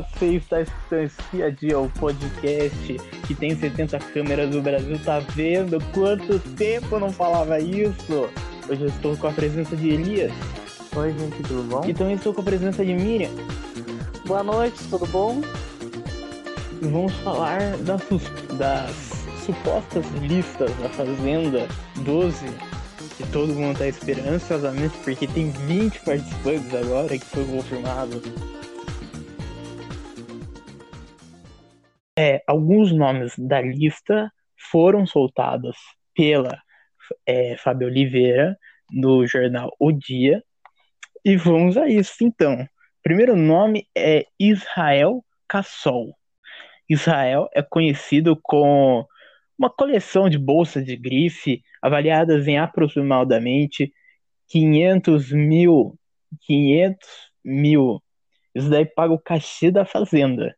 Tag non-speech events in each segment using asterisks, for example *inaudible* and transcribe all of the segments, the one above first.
você está escutando Espiadia, o podcast que tem 70 câmeras do Brasil, tá vendo? Quanto tempo eu não falava isso? Hoje eu estou com a presença de Elias. Oi, gente, tudo bom? E também estou com a presença de Miriam. Boa noite, tudo bom? E vamos falar das, das supostas listas da Fazenda 12 que todo mundo tá esperando ansiosamente porque tem 20 participantes agora que foi confirmado. É, alguns nomes da lista foram soltados pela é, Fábio Oliveira no jornal O Dia. E vamos a isso então. Primeiro nome é Israel Cassol. Israel é conhecido com uma coleção de bolsas de grife avaliadas em aproximadamente 500 mil. 500 mil. Isso daí paga o cachê da fazenda,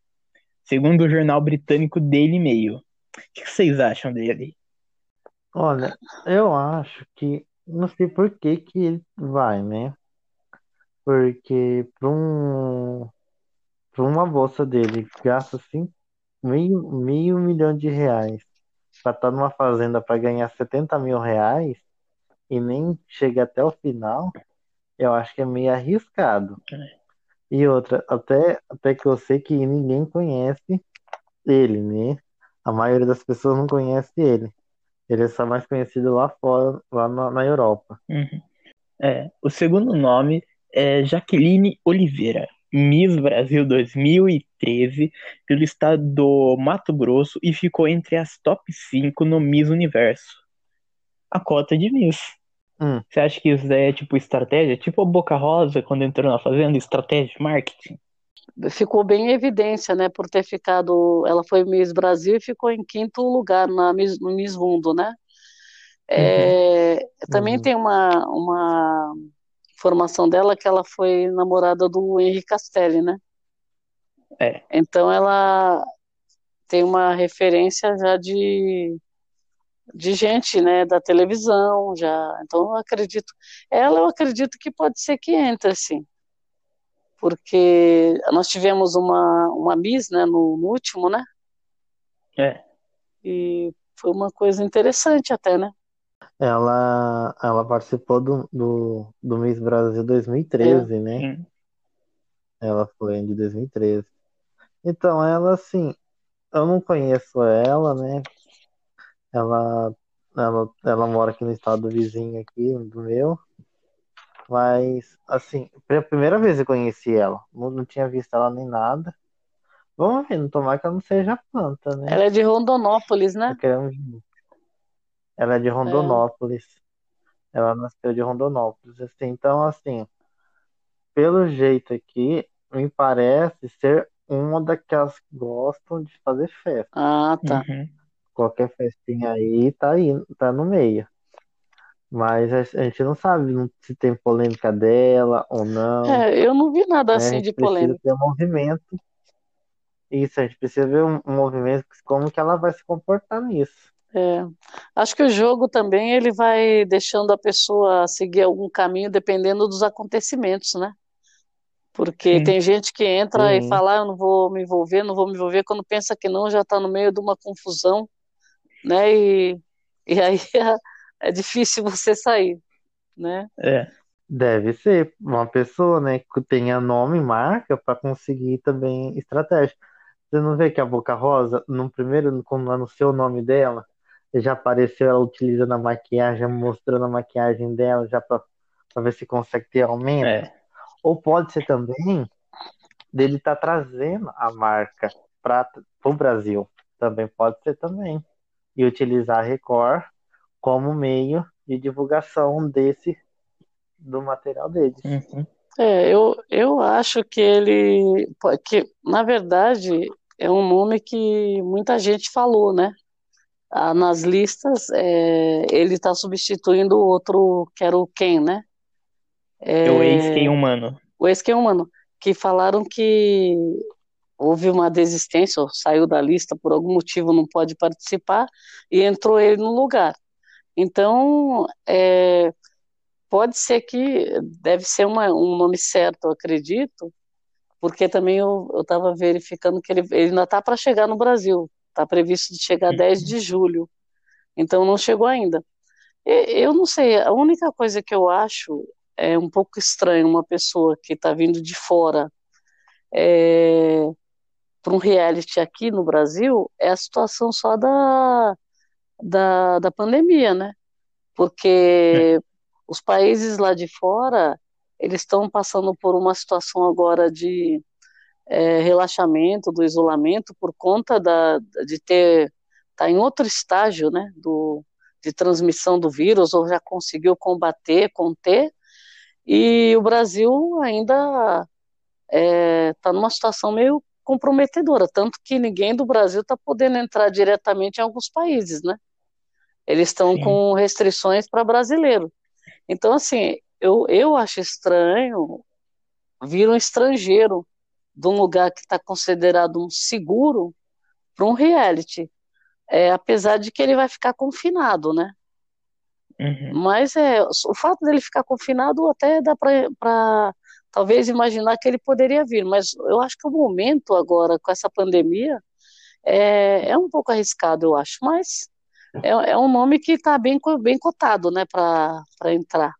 segundo o jornal britânico Daily Mail. O que vocês acham dele? Olha, eu acho que não sei por que que ele vai, né? Porque para um, para uma bolsa dele gasta assim meio, meio milhão de reais para estar tá numa fazenda para ganhar 70 mil reais e nem chega até o final, eu acho que é meio arriscado. É. E outra, até, até que eu sei que ninguém conhece ele, né? A maioria das pessoas não conhece ele. Ele é só mais conhecido lá fora, lá na, na Europa. Uhum. É, o segundo nome é Jaqueline Oliveira. Miss Brasil 2013 pelo estado do Mato Grosso e ficou entre as top 5 no Miss Universo. A cota de Miss. Hum. Você acha que isso é tipo estratégia? Tipo a Boca Rosa quando entrou na fazenda, estratégia de marketing? Ficou bem em evidência, né, por ter ficado, ela foi Miss Brasil e ficou em quinto lugar na Miss, no Miss Mundo, né? É, uhum. Também uhum. tem uma, uma formação dela que ela foi namorada do Henrique Castelli, né? É. Então ela tem uma referência já de de gente, né, da televisão, já. Então eu acredito, ela eu acredito que pode ser que entre, sim. Porque nós tivemos uma uma Miss, né, no, no último, né? É. E foi uma coisa interessante até, né? Ela, ela participou do, do, do Miss Brasil 2013, é. né? Sim. Ela foi de 2013. Então, ela, assim, eu não conheço ela, né? Ela, ela, ela mora aqui no estado vizinho aqui, do meu. Mas, assim, foi a primeira vez que eu conheci ela. Não, não tinha visto ela nem nada. Vamos ver, não tomar que ela não seja planta, né? Ela é de Rondonópolis, né? Ela é de Rondonópolis. É. Ela nasceu de Rondonópolis. Assim, então, assim, pelo jeito aqui, me parece ser uma daquelas que gostam de fazer festa. Ah, tá. Uhum. Qualquer festinha aí tá aí, tá no meio. Mas a gente não sabe se tem polêmica dela ou não. É, eu não vi nada assim de polêmica. Precisa ter um movimento. Isso, a gente precisa ver um, um movimento, como que ela vai se comportar nisso. É. Acho que o jogo também ele vai deixando a pessoa seguir algum caminho dependendo dos acontecimentos, né? Porque Sim. tem gente que entra Sim. e fala, ah, eu não vou me envolver, não vou me envolver, quando pensa que não, já está no meio de uma confusão, né? E, e aí é, *laughs* é difícil você sair, né? É. Deve ser uma pessoa, né, que tenha nome e marca para conseguir também estratégia. Você não vê que a Boca Rosa, no primeiro, quando anunciou o nome dela, já apareceu ela utilizando a maquiagem, mostrando a maquiagem dela já para ver se consegue ter aumento. É. Ou pode ser também dele estar tá trazendo a marca para o Brasil. Também pode ser também. E utilizar a Record como meio de divulgação desse do material deles. Uhum. É, eu, eu acho que ele que na verdade é um nome que muita gente falou, né? ah, nas listas, é, ele está substituindo o outro, que era o Ken, né? É, o ex-Ken humano. O ex-Ken humano, que falaram que houve uma desistência, ou saiu da lista por algum motivo, não pode participar, e entrou ele no lugar. Então, é, pode ser que, deve ser uma, um nome certo, eu acredito, porque também eu estava verificando que ele, ele ainda está para chegar no Brasil, está previsto de chegar 10 de julho, então não chegou ainda. Eu não sei, a única coisa que eu acho é um pouco estranho uma pessoa que está vindo de fora é, para um reality aqui no Brasil é a situação só da, da, da pandemia, né? Porque é. os países lá de fora eles estão passando por uma situação agora de é, relaxamento do isolamento por conta da, de ter tá em outro estágio, né, do, de transmissão do vírus ou já conseguiu combater, conter, e o Brasil ainda está é, tá numa situação meio comprometedora, tanto que ninguém do Brasil está podendo entrar diretamente em alguns países, né? Eles estão com restrições para brasileiro. Então, assim, eu, eu acho estranho vir um estrangeiro de um lugar que está considerado um seguro para um reality. É, apesar de que ele vai ficar confinado, né? Uhum. Mas é, o fato dele ficar confinado até dá para talvez imaginar que ele poderia vir, mas eu acho que o momento agora, com essa pandemia, é, é um pouco arriscado, eu acho, mas é, é um nome que está bem, bem cotado, né, para entrar.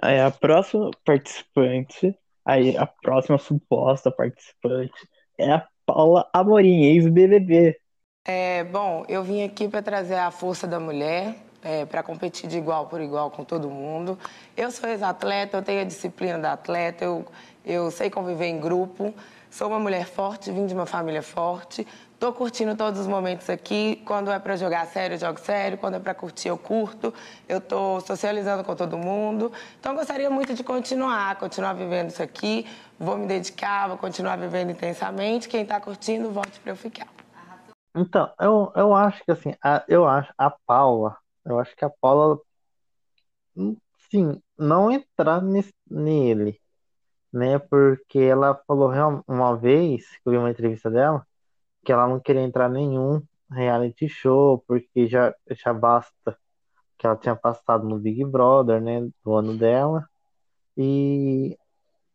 Aí a próxima participante, aí a próxima suposta participante é a Paula Amorim, ex-BBB. É, bom, eu vim aqui para trazer a força da mulher, é, para competir de igual por igual com todo mundo. Eu sou ex-atleta, eu tenho a disciplina da atleta, eu, eu sei conviver em grupo, sou uma mulher forte, vim de uma família forte, Tô curtindo todos os momentos aqui. Quando é para jogar sério, eu jogo sério. Quando é para curtir, eu curto. Eu tô socializando com todo mundo. Então, gostaria muito de continuar, continuar vivendo isso aqui. Vou me dedicar, vou continuar vivendo intensamente. Quem está curtindo, volte para eu ficar. Então, eu, eu acho que assim, a, eu acho a Paula, eu acho que a Paula, sim, não entrar nele, né? Porque ela falou uma vez, que eu vi uma entrevista dela que ela não queria entrar nenhum reality show, porque já, já basta que ela tinha passado no Big Brother, né, do ano dela, e,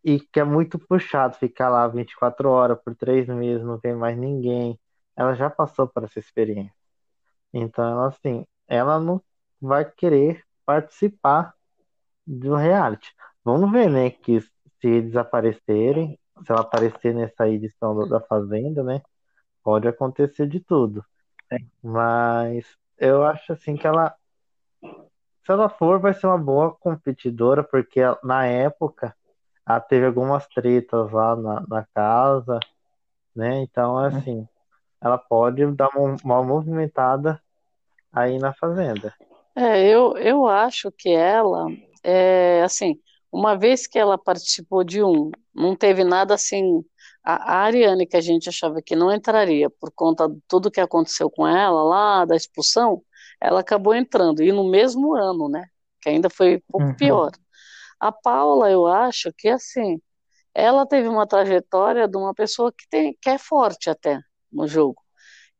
e que é muito puxado ficar lá 24 horas por três meses, não tem mais ninguém. Ela já passou por essa experiência. Então, ela, assim, ela não vai querer participar do reality. Vamos ver, né, que se eles aparecerem, se ela aparecer nessa edição da Fazenda, né, Pode acontecer de tudo. É. Mas eu acho assim que ela, se ela for, vai ser uma boa competidora, porque na época ela teve algumas tretas lá na, na casa, né? Então, uhum. assim, ela pode dar uma, uma movimentada aí na fazenda. É, eu, eu acho que ela, é, assim, uma vez que ela participou de um, não teve nada assim a, a Ariane, que a gente achava que não entraria por conta de tudo que aconteceu com ela lá, da expulsão, ela acabou entrando, e no mesmo ano, né? Que ainda foi um pouco uhum. pior. A Paula, eu acho que, assim, ela teve uma trajetória de uma pessoa que, tem, que é forte até no jogo.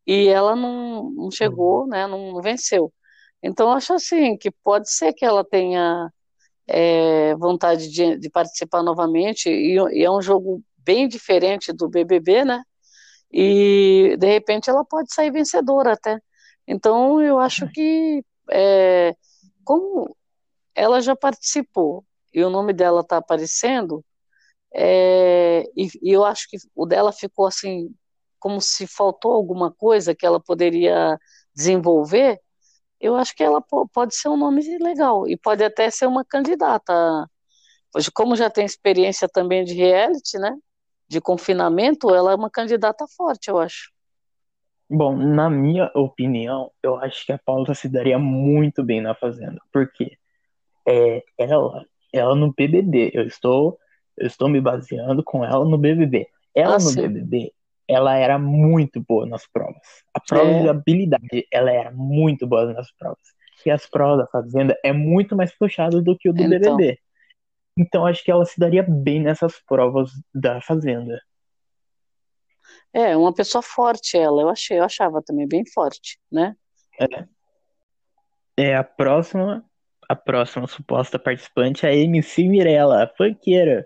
E ela não, não chegou, uhum. né? Não, não venceu. Então, acho assim, que pode ser que ela tenha é, vontade de, de, participar novamente, e, e, é um jogo bem diferente do BBB, né? E de repente ela pode sair vencedora até. Então eu acho que é, como ela já participou e o nome dela está aparecendo, é, e, e, eu acho que o dela ficou assim como se faltou alguma coisa que ela poderia desenvolver. Eu acho que ela pode ser um nome legal e pode até ser uma candidata. Hoje, como já tem experiência também de reality, né? de confinamento, ela é uma candidata forte, eu acho. Bom, na minha opinião, eu acho que a Paula se daria muito bem na Fazenda, porque é, ela, ela no BBB, eu estou, eu estou me baseando com ela no BBB. Ela ah, no sim. BBB, ela era muito boa nas provas. A prova é. de habilidade, ela era muito boa nas provas. E as provas da Fazenda é muito mais puxado do que o do então, BBB. Então acho que ela se daria bem nessas provas da fazenda. É, uma pessoa forte ela, eu achei, eu achava também bem forte, né? É. É a próxima, a próxima suposta participante é a MC Mirella, a funkeira.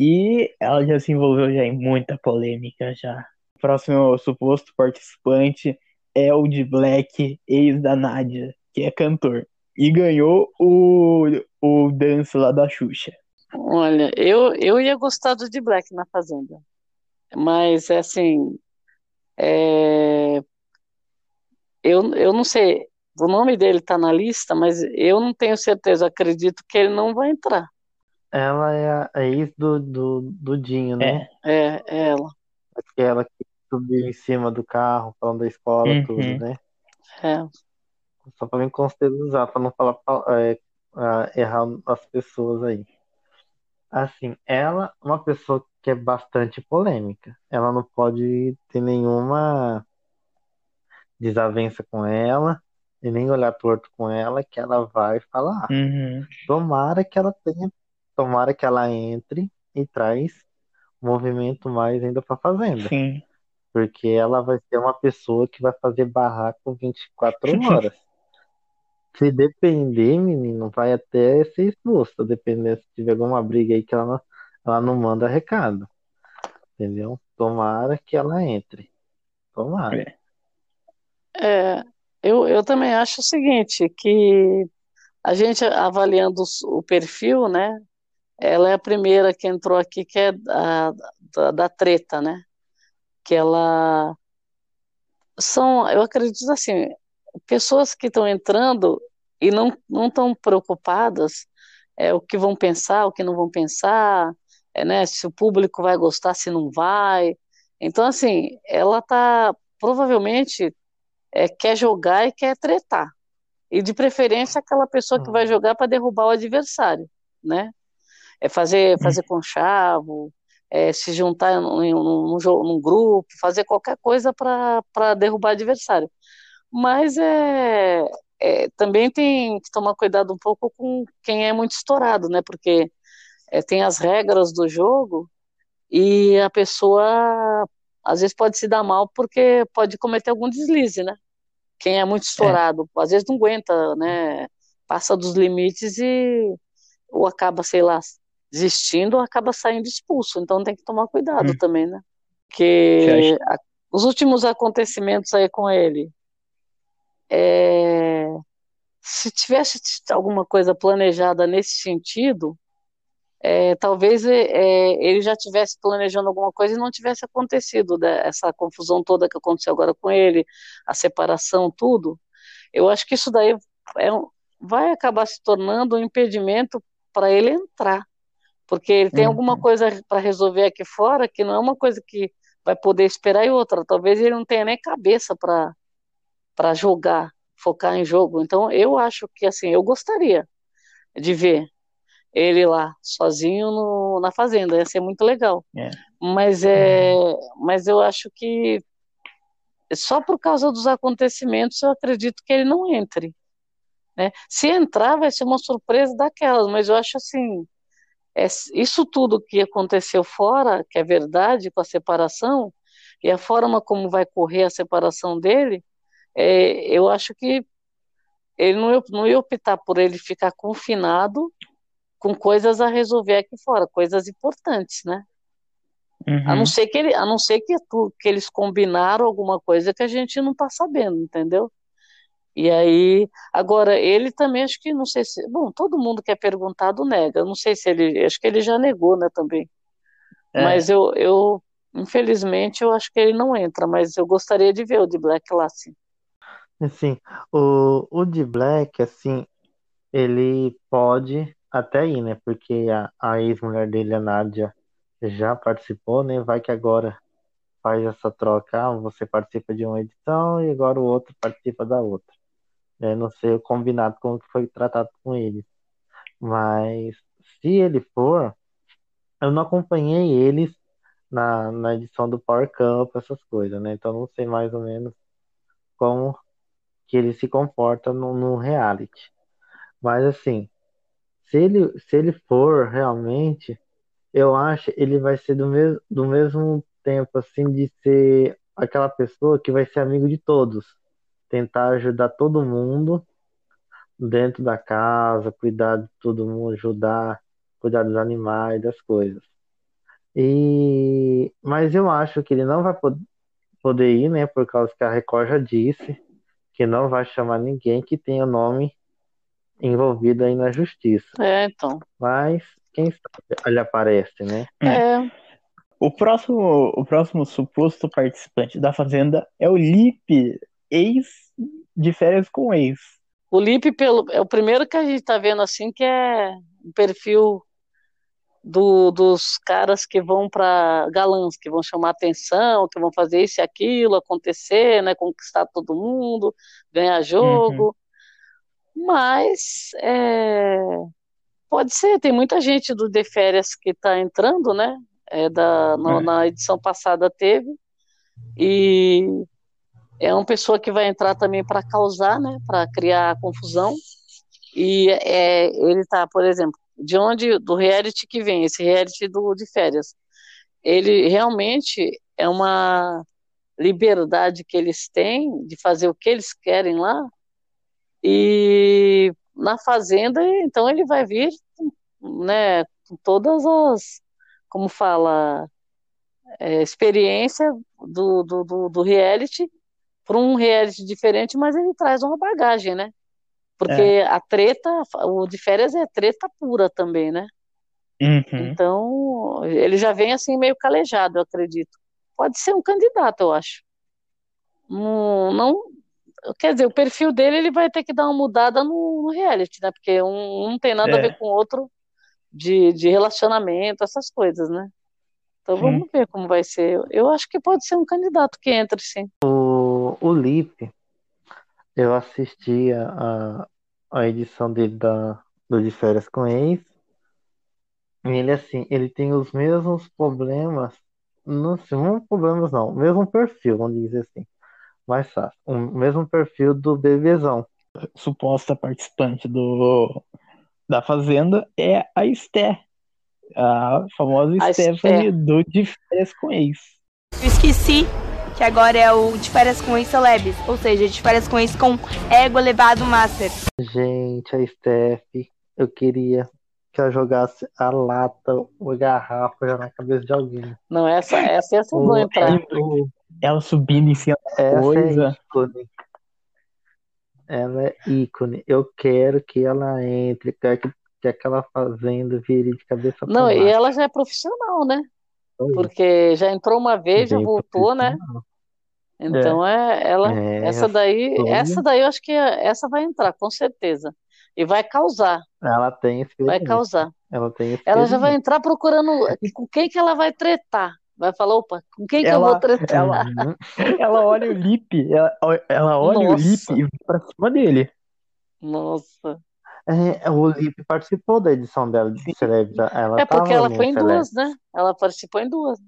E ela já se envolveu já em muita polêmica já. O próximo suposto participante é o de Black, ex da Nádia, que é cantor. E ganhou o, o dance lá da Xuxa. Olha, eu, eu ia gostar do de Black na Fazenda. Mas, assim, é... eu, eu não sei, o nome dele está na lista, mas eu não tenho certeza, acredito que ele não vai entrar. Ela é a, a ex do, do, do Dinho, né? É, é, é ela. Aquela que subiu em cima do carro, falando da escola, Uhum. tudo, né? É. Só pra me contextualizar, pra não falar é, errar as pessoas aí. Assim, ela é uma pessoa que é bastante polêmica. Ela não pode ter nenhuma desavença com ela e nem olhar torto com ela que ela vai falar. Uhum. Tomara que ela tenha, tomara que ela entre e traz movimento mais ainda pra fazenda. Sim. Porque ela vai ser uma pessoa que vai fazer barraco 24 *laughs* horas. Se depender, menino, vai até ser expulsa, dependendo se tiver alguma briga aí que ela não, ela não manda recado. Entendeu? Tomara que ela entre. Tomara. É, eu, eu também acho o seguinte, que a gente avaliando o perfil, né? Ela é a primeira que entrou aqui, que é da, da, da treta, né? Que ela são, eu acredito assim, pessoas que estão entrando e não não estão preocupadas é o que vão pensar, o que não vão pensar, é, né? Se o público vai gostar, se não vai. Então assim, ela tá provavelmente é, quer jogar e quer tretar. E de preferência aquela pessoa que vai jogar para derrubar o adversário, né? É fazer, fazer conchavo, é se juntar num, num, num grupo, fazer qualquer coisa para derrubar o adversário. Mas é, é, também tem que tomar cuidado um pouco com quem é muito estourado, né? Porque é, tem as regras do jogo e a pessoa às vezes pode se dar mal porque pode cometer algum deslize, né? Quem é muito estourado, às vezes não aguenta, né? Passa dos limites e ou acaba, sei lá, desistindo acaba saindo expulso. Então tem que tomar cuidado Hum. também, né? Porque a- os últimos acontecimentos aí com ele, é, se tivesse alguma coisa planejada nesse sentido, é, talvez é, é, ele já tivesse planejando alguma coisa e não tivesse acontecido né, essa confusão toda que aconteceu agora com ele, a separação, tudo. Eu acho que isso daí é um- vai acabar se tornando um impedimento para ele entrar, porque ele tem Uhum. alguma coisa para resolver aqui fora que não é uma coisa que vai poder esperar e outra. Talvez ele não tenha nem cabeça para para jogar, focar em jogo. Então eu acho que assim, eu gostaria de ver ele lá sozinho no- na fazenda, ia ser muito legal. É. Mas é, mas eu acho que só por causa dos acontecimentos eu acredito que ele não entre, né? Se entrar vai ser uma surpresa daquelas, mas eu acho assim, isso tudo que aconteceu fora, que é verdade com a separação e a forma como vai correr a separação dele, é, eu acho que ele não ia, não ia optar por ele ficar confinado com coisas a resolver aqui fora, coisas importantes, né? A não Uhum. ser que ele, a não ser que, tu- que eles combinaram alguma coisa que a gente não tá sabendo, entendeu? E aí, agora ele também acho que não sei se, bom, todo mundo que é perguntado nega. Não sei se ele, acho que ele já negou, né, também. É. Mas eu, eu, infelizmente, eu acho que ele não entra, mas eu gostaria de ver o de Black lá, sim. Assim, o, o de Black, assim, ele pode até ir, né? Porque a, a ex-mulher dele, a Nádia, já participou, né? Vai que agora faz essa troca, ah, você participa de uma edição e agora o outro participa da outra. Eu não sei o combinado como que foi tratado com ele. Mas se ele for, eu não acompanhei eles na, na edição do Power Camp, essas coisas, né? Então não sei mais ou menos como que ele se comporta no, no reality. Mas assim, se ele, se ele for realmente, eu acho ele vai ser do mesmo, do mesmo tempo assim de ser aquela pessoa que vai ser amigo de todos, tentar ajudar todo mundo dentro da casa, cuidar de todo mundo, ajudar, cuidar dos animais, das coisas. E... Mas eu acho que ele não vai poder ir, né? Por causa que a Record já disse que não vai chamar ninguém que tenha o nome envolvido aí na justiça. É, então. Mas quem sabe ele aparece, né? É. O próximo, o próximo suposto participante da Fazenda é o Lipe, ex de férias com ex. O Lipe pelo, é o primeiro que a gente tá vendo assim que é um perfil do, dos caras que vão para galãs, que vão chamar atenção, que vão fazer isso e aquilo acontecer, né, conquistar todo mundo, ganhar jogo. Uhum. Mas é, pode ser, tem muita gente do De Férias que está entrando, né? É da, no, é. Na edição passada teve. E é uma pessoa que vai entrar também para causar, né? Para criar confusão. E é, ele está, por exemplo, de onde do reality que vem, esse reality do, de férias. Ele realmente é uma liberdade que eles têm de fazer o que eles querem lá. E na fazenda, então ele vai vir, né, com todas as, como fala, é, experiência do, do, do, do reality para um reality diferente, mas ele traz uma bagagem, né? Porque é. a treta, o de férias é treta pura também, né? Uhum. Então, ele já vem assim meio calejado, eu acredito. Pode ser um candidato, eu acho. Não, não quer dizer, o perfil dele ele vai ter que dar uma mudada no, no reality, né? Porque um, um não tem nada é. a ver com o outro de, de relacionamento, essas coisas, né? Então sim. vamos ver como vai ser. Eu acho que pode ser um candidato que entre, sim. O, o Lipe, eu assisti a, a edição dele da, do De Férias com Ex. Ele, assim, ele tem os mesmos problemas, não sei, não problemas não, o mesmo perfil, vamos dizer assim, mais fácil, o mesmo perfil do bebezão. Suposta participante do da Fazenda é a Esté, a famosa a Stephanie do De Férias com Ex. Eu esqueci que agora é o de férias com ex celebs, ou seja, de férias com ex com ego elevado master. Gente, a Steph, eu queria que ela jogasse a lata ou a garrafa já na cabeça de alguém. Não, essa, essa ia ser boa entrar. Ela subindo em cima da essa é coisa. É ícone. Ela é ícone. Eu quero que ela entre, quero que, que aquela fazenda vire de cabeça Não, e ela já é profissional, né? Porque já entrou uma vez, já voltou, né? Então é, é ela, é, essa daí, foi... essa daí eu acho que essa vai entrar, com certeza. E vai causar. Ela tem Vai causar. Ela tem Ela já vai entrar procurando com quem que ela vai tretar. Vai falar, opa, com quem que ela, eu vou tretar? Ela, *laughs* ela olha o lip, ela, ela olha Nossa. o lip e vai pra cima dele. Nossa. É, o Lip participou da edição dela de Celebs. Ela é porque ela foi em duas, né? Ela participou em duas.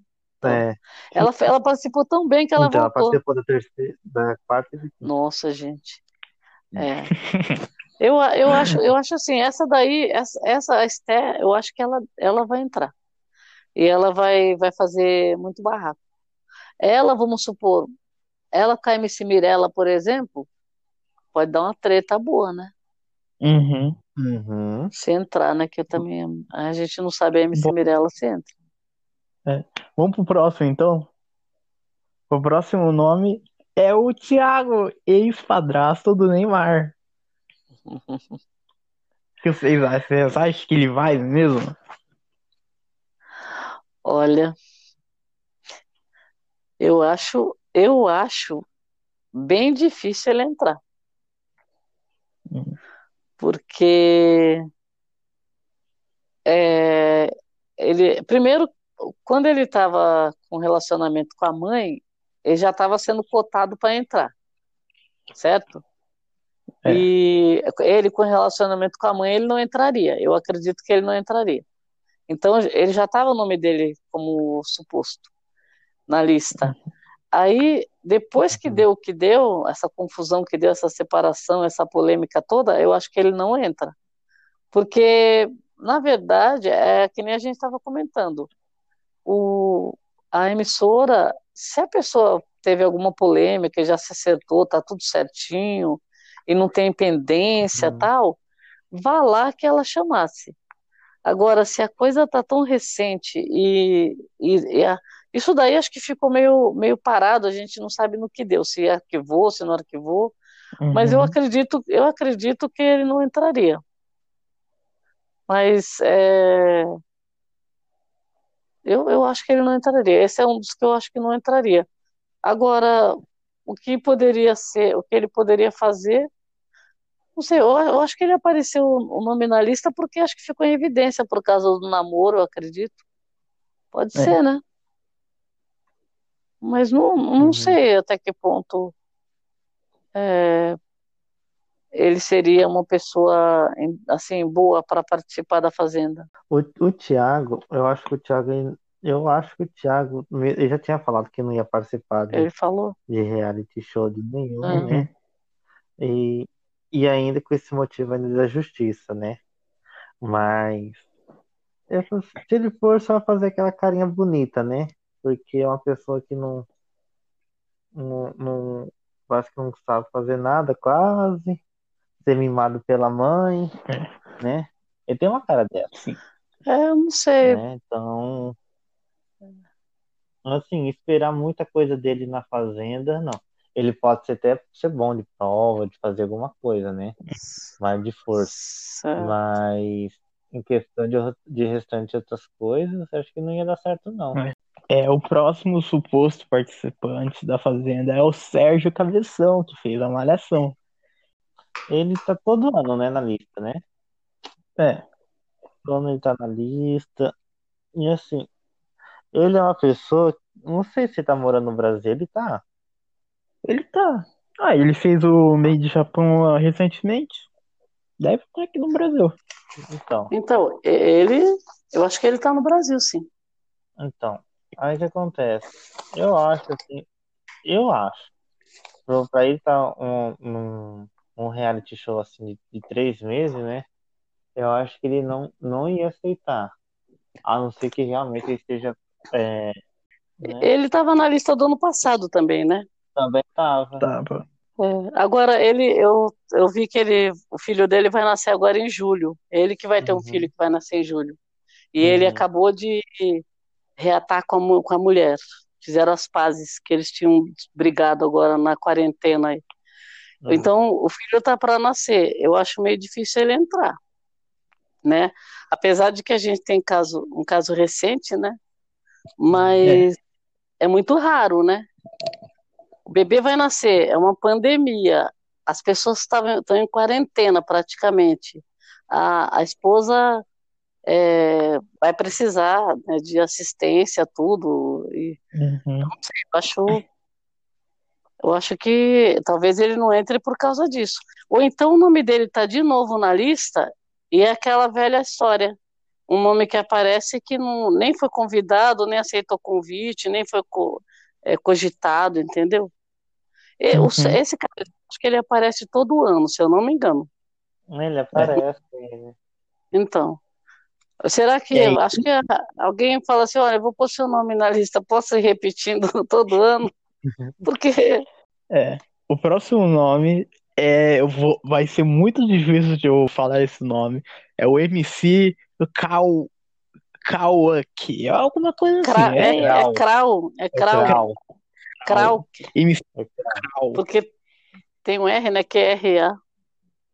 É. Ela, ela participou tão bem que ela então, voltou. Ela participou da terceira, da quarta e Nossa, gente. É. *laughs* eu, eu, acho, eu acho assim, essa daí, essa, essa Esté, eu acho que ela, ela vai entrar. E ela vai, vai fazer muito barraco. Ela, vamos supor, ela com a MC Mirella, por exemplo, pode dar uma treta boa, né? Uhum. Uhum. Se entrar, né? Que eu também. A gente não sabe a MC Mirella se entra. É. Vamos pro próximo, então? O próximo nome é o Thiago, ex-padrasto do Neymar. O *laughs* que vocês acham? Vocês acham que ele vai mesmo? Olha, eu acho, eu acho bem difícil ele entrar. Hum. Porque é, ele, primeiro, quando ele estava com relacionamento com a mãe, ele já estava sendo cotado para entrar, certo? É. E ele com relacionamento com a mãe, ele não entraria. Eu acredito que ele não entraria. Então ele já estava o nome dele como suposto na lista. Aí depois que deu o que deu, essa confusão que deu, essa separação, essa polêmica toda, eu acho que ele não entra. Porque, na verdade, é que nem a gente estava comentando o, a emissora, se a pessoa teve alguma polêmica, já se acertou, tá tudo certinho, e não tem pendência uhum. tal, vá lá que ela chamasse. Agora, se a coisa tá tão recente e, e, e a, isso daí acho que ficou meio, meio parado, a gente não sabe no que deu, se arquivou, se não arquivou, uhum. mas eu uhum. acredito, eu acredito que ele não entraria. Mas é, eu, eu acho que ele não entraria. Esse é um dos que eu acho que não entraria. Agora, o que poderia ser, o que ele poderia fazer, não sei, eu, eu acho que ele apareceu o nome na lista porque acho que ficou em evidência por causa do namoro, eu acredito. Pode é. ser, né? Mas não, não uhum. sei até que ponto é, ele seria uma pessoa assim boa para participar da fazenda. O, o Thiago, eu acho que o Thiago, eu acho que o Thiago, ele já tinha falado que não ia participar de, ele falou de reality show de nenhum, uhum. né? E, e ainda com esse motivo ainda da justiça, né? Mas se ele for só fazer aquela carinha bonita, né? Porque é uma pessoa que não, não, não acho que não sabe fazer nada, quase ser mimado pela mãe, é. né? Ele tem uma cara dessa. Sim. É, eu não sei. Né? Então, assim, esperar muita coisa dele na fazenda, não. Ele pode ser até ser bom de prova, de fazer alguma coisa, né? Mais de força. Mas em questão de, de restante outras coisas, acho que não ia dar certo, não. É. é, o próximo suposto participante da Fazenda é o Sérgio Cabeção, que fez a Malhação. Ele tá todo ano, né, na lista, né? É. Todo ano ele tá na lista. E assim, ele é uma pessoa. Não sei se ele tá morando no Brasil, ele tá. Ele tá. Ah, ele fez o meio de Japão ah, recentemente. Deve estar aqui no Brasil. Então. Então, ele. Eu acho que ele tá no Brasil, sim. Então, aí o que acontece? Eu acho assim. Eu acho. Pra ele tá um, um, um reality show assim de, de, três meses, né? Eu acho que ele não, não ia aceitar. A não ser que realmente ele esteja. É, né? Ele estava na lista do ano passado também, né? Também estava. Tava. É, agora ele, eu, eu vi que ele, o filho dele vai nascer agora em julho. Ele que vai ter uhum. um filho que vai nascer em julho. E uhum. ele acabou de reatar com a, com a mulher. Fizeram as pazes que eles tinham brigado agora na quarentena aí. Uhum. Então, o filho está para nascer. Eu acho meio difícil ele entrar, né? Apesar de que a gente tem caso, um caso recente, né? Mas é, é muito raro, né? O bebê vai nascer, é uma pandemia. As pessoas estão em quarentena praticamente. A, a esposa é, vai precisar né, de assistência, tudo. E, uhum. Não sei, eu acho eu acho que talvez ele não entre por causa disso. Ou então o nome dele está de novo na lista e é aquela velha história. Um nome que aparece que não, nem foi convidado, nem aceitou convite, nem foi co, é, cogitado, entendeu? E, uhum. o, esse cara, acho que ele aparece todo ano, se eu não me engano. Ele aparece. É. Então. Será que acho que alguém fala assim, olha, eu vou pôr seu nome na lista, posso ir repetindo *laughs* todo ano? Porque. É. O próximo nome é. Eu vou, vai ser muito difícil de eu falar esse nome. É o MC Kau. Kauak. É alguma coisa Cra assim. É, é, é Krau. É Krau. Krau. MC Krau. Porque tem um R, né? Que é R-A.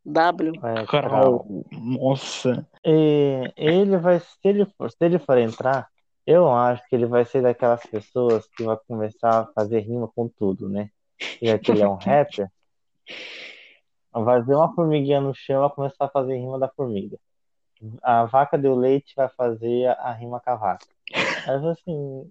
W. É, Krau. Nossa. E ele vai, se ele for, se ele for entrar, eu acho que ele vai ser daquelas pessoas que vai começar a fazer rima com tudo, né? Já que ele é um rapper, vai ver uma formiguinha no chão e vai começar a fazer rima da formiga. A vaca deu leite vai fazer a rima com a vaca. Mas assim,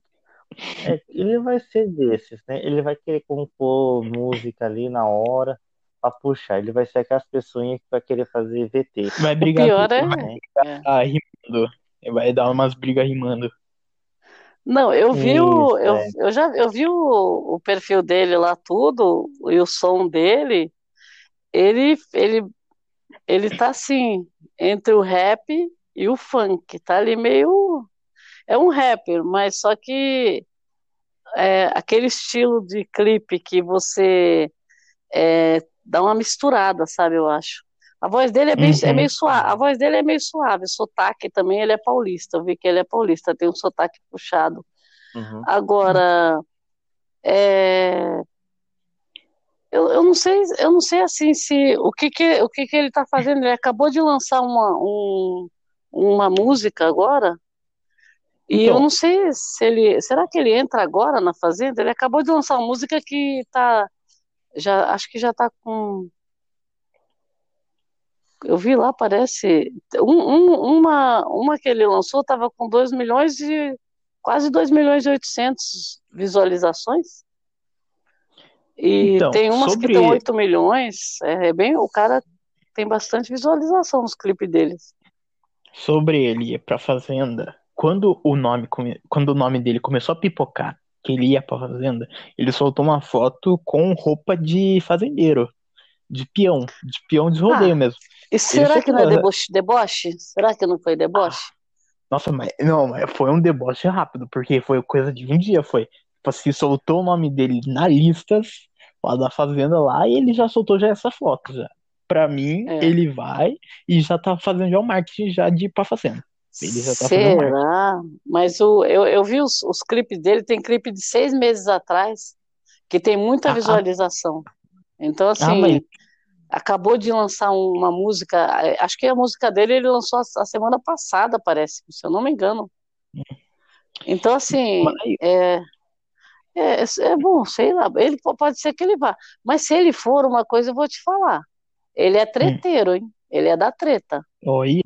é, ele vai ser desses, né? Ele vai querer compor música ali na hora pra puxar. Ele vai ser aquelas pessoas que vai querer fazer VT. Vai brigar. O pior é... Vai, ah, rimando. vai dar umas brigas rimando. Não, eu vi Isso, o, eu, é. eu já eu vi o, o perfil dele lá tudo e o som dele, ele ele ele tá assim entre o rap e o funk, tá ali meio é um rapper, mas só que é aquele estilo de clipe que você é, dá uma misturada, sabe? Eu acho. A voz dele é, bem, uhum. é meio suave. A voz dele é meio suave. O sotaque também, ele é paulista. Eu vi que ele é paulista, tem um sotaque puxado. Uhum. Agora, é... eu, eu não sei, eu não sei assim se o que que, o que, que ele está fazendo. Ele acabou de lançar uma, um, uma música agora. E então, eu não sei se ele. Será que ele entra agora na Fazenda? Ele acabou de lançar uma música que tá. Já, acho que já tá com eu vi lá, parece. Um, um, uma, uma que ele lançou estava com 2 milhões e. quase 2 milhões e 800 visualizações. E então, tem umas sobre... que estão 8 milhões. É, é, bem. O cara tem bastante visualização nos clipes deles. Sobre ele ir pra fazenda, quando o nome, quando o nome dele começou a pipocar, que ele ia pra fazenda, ele soltou uma foto com roupa de fazendeiro de peão, de peão de rodeio ah, mesem E será que não é deboche, deboche? Será que não foi deboche? Ah, nossa, mas não, foi um deboche rápido, porque foi coisa de um dia, foi. Tipo assim, soltou o nome dele na listas lá da fazenda lá e ele já soltou já essa foto já. Pra mim, é. ele vai e já tá fazendo já o marketing já de ir pra fazenda. Ele já tá Será? Mas o, eu, eu vi os, os clipes dele, tem clipe de seis meses atrás, que tem muita ah, ah. visualização. Então, assim, ah, mas acabou de lançar uma música, é, acho que a música dele ele lançou a, semana passada, parece, se eu não me engano. Então, assim, é, é, é, bom, sei lá, ele pode ser que ele vá, mas se ele for uma coisa, eu vou te falar, ele é treteiro, hein? Ele é da treta. Olha.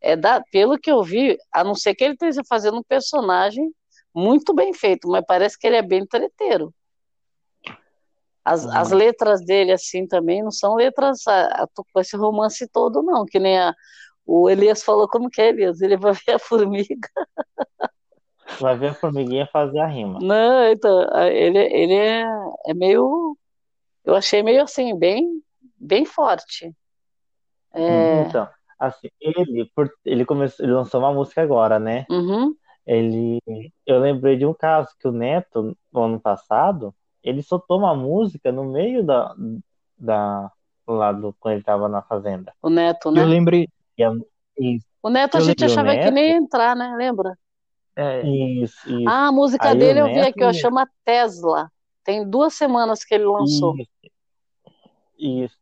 É da, pelo que eu vi, a não ser que ele esteja fazendo um personagem muito bem feito, mas parece que ele é bem treteiro. As, as letras dele, assim, também não são letras a, a, com esse romance todo, não, que nem a, o Elias falou, como que é, Elias? Ele vai ver a formiga. *laughs* Vai ver a formiguinha fazer a rima. Não, então, ele, ele é, é meio, eu achei meio assim, bem, bem forte. É... Então, assim, ele, por, ele, começou, ele lançou uma música agora, né? Uhum. Ele, eu lembrei de um caso que o Neto, no ano passado, ele soltou uma música no meio da, da lá do quando ele tava na fazenda. O Neto, né? Eu lembrei. O Neto a gente achava Neto, que nem ia entrar, né? Lembra? É. Isso, isso. Ah, a música Aí dele eu vi aqui, ó, chama Tesla. Tem duas semanas que ele lançou. Isso. isso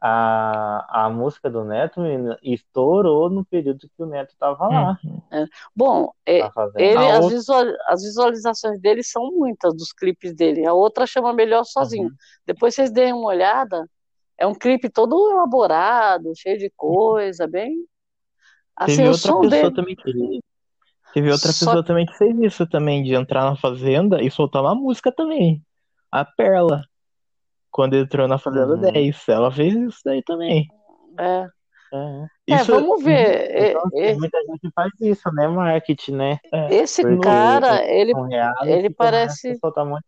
a, a música do Neto estourou no período que o Neto estava lá. É. Bom, é, ele, as, outra... visual, as, visualizações dele são muitas dos clipes dele. A outra chama Melhor Sozinho. Uhum. Depois vocês deem uma olhada. É um clipe todo elaborado, cheio de coisa, bem. Assim, Teve outra pessoa dele... também que. Teve outra Só... pessoa também que fez isso também, de entrar na fazenda e soltar uma música também. A Perla quando entrou na Fazenda uhum. 10. Ela fez isso daí também. É. É, isso, é vamos ver. Então, é, muita gente faz isso, né? Marketing, né? É, esse Porque cara, ele, ele parece. Um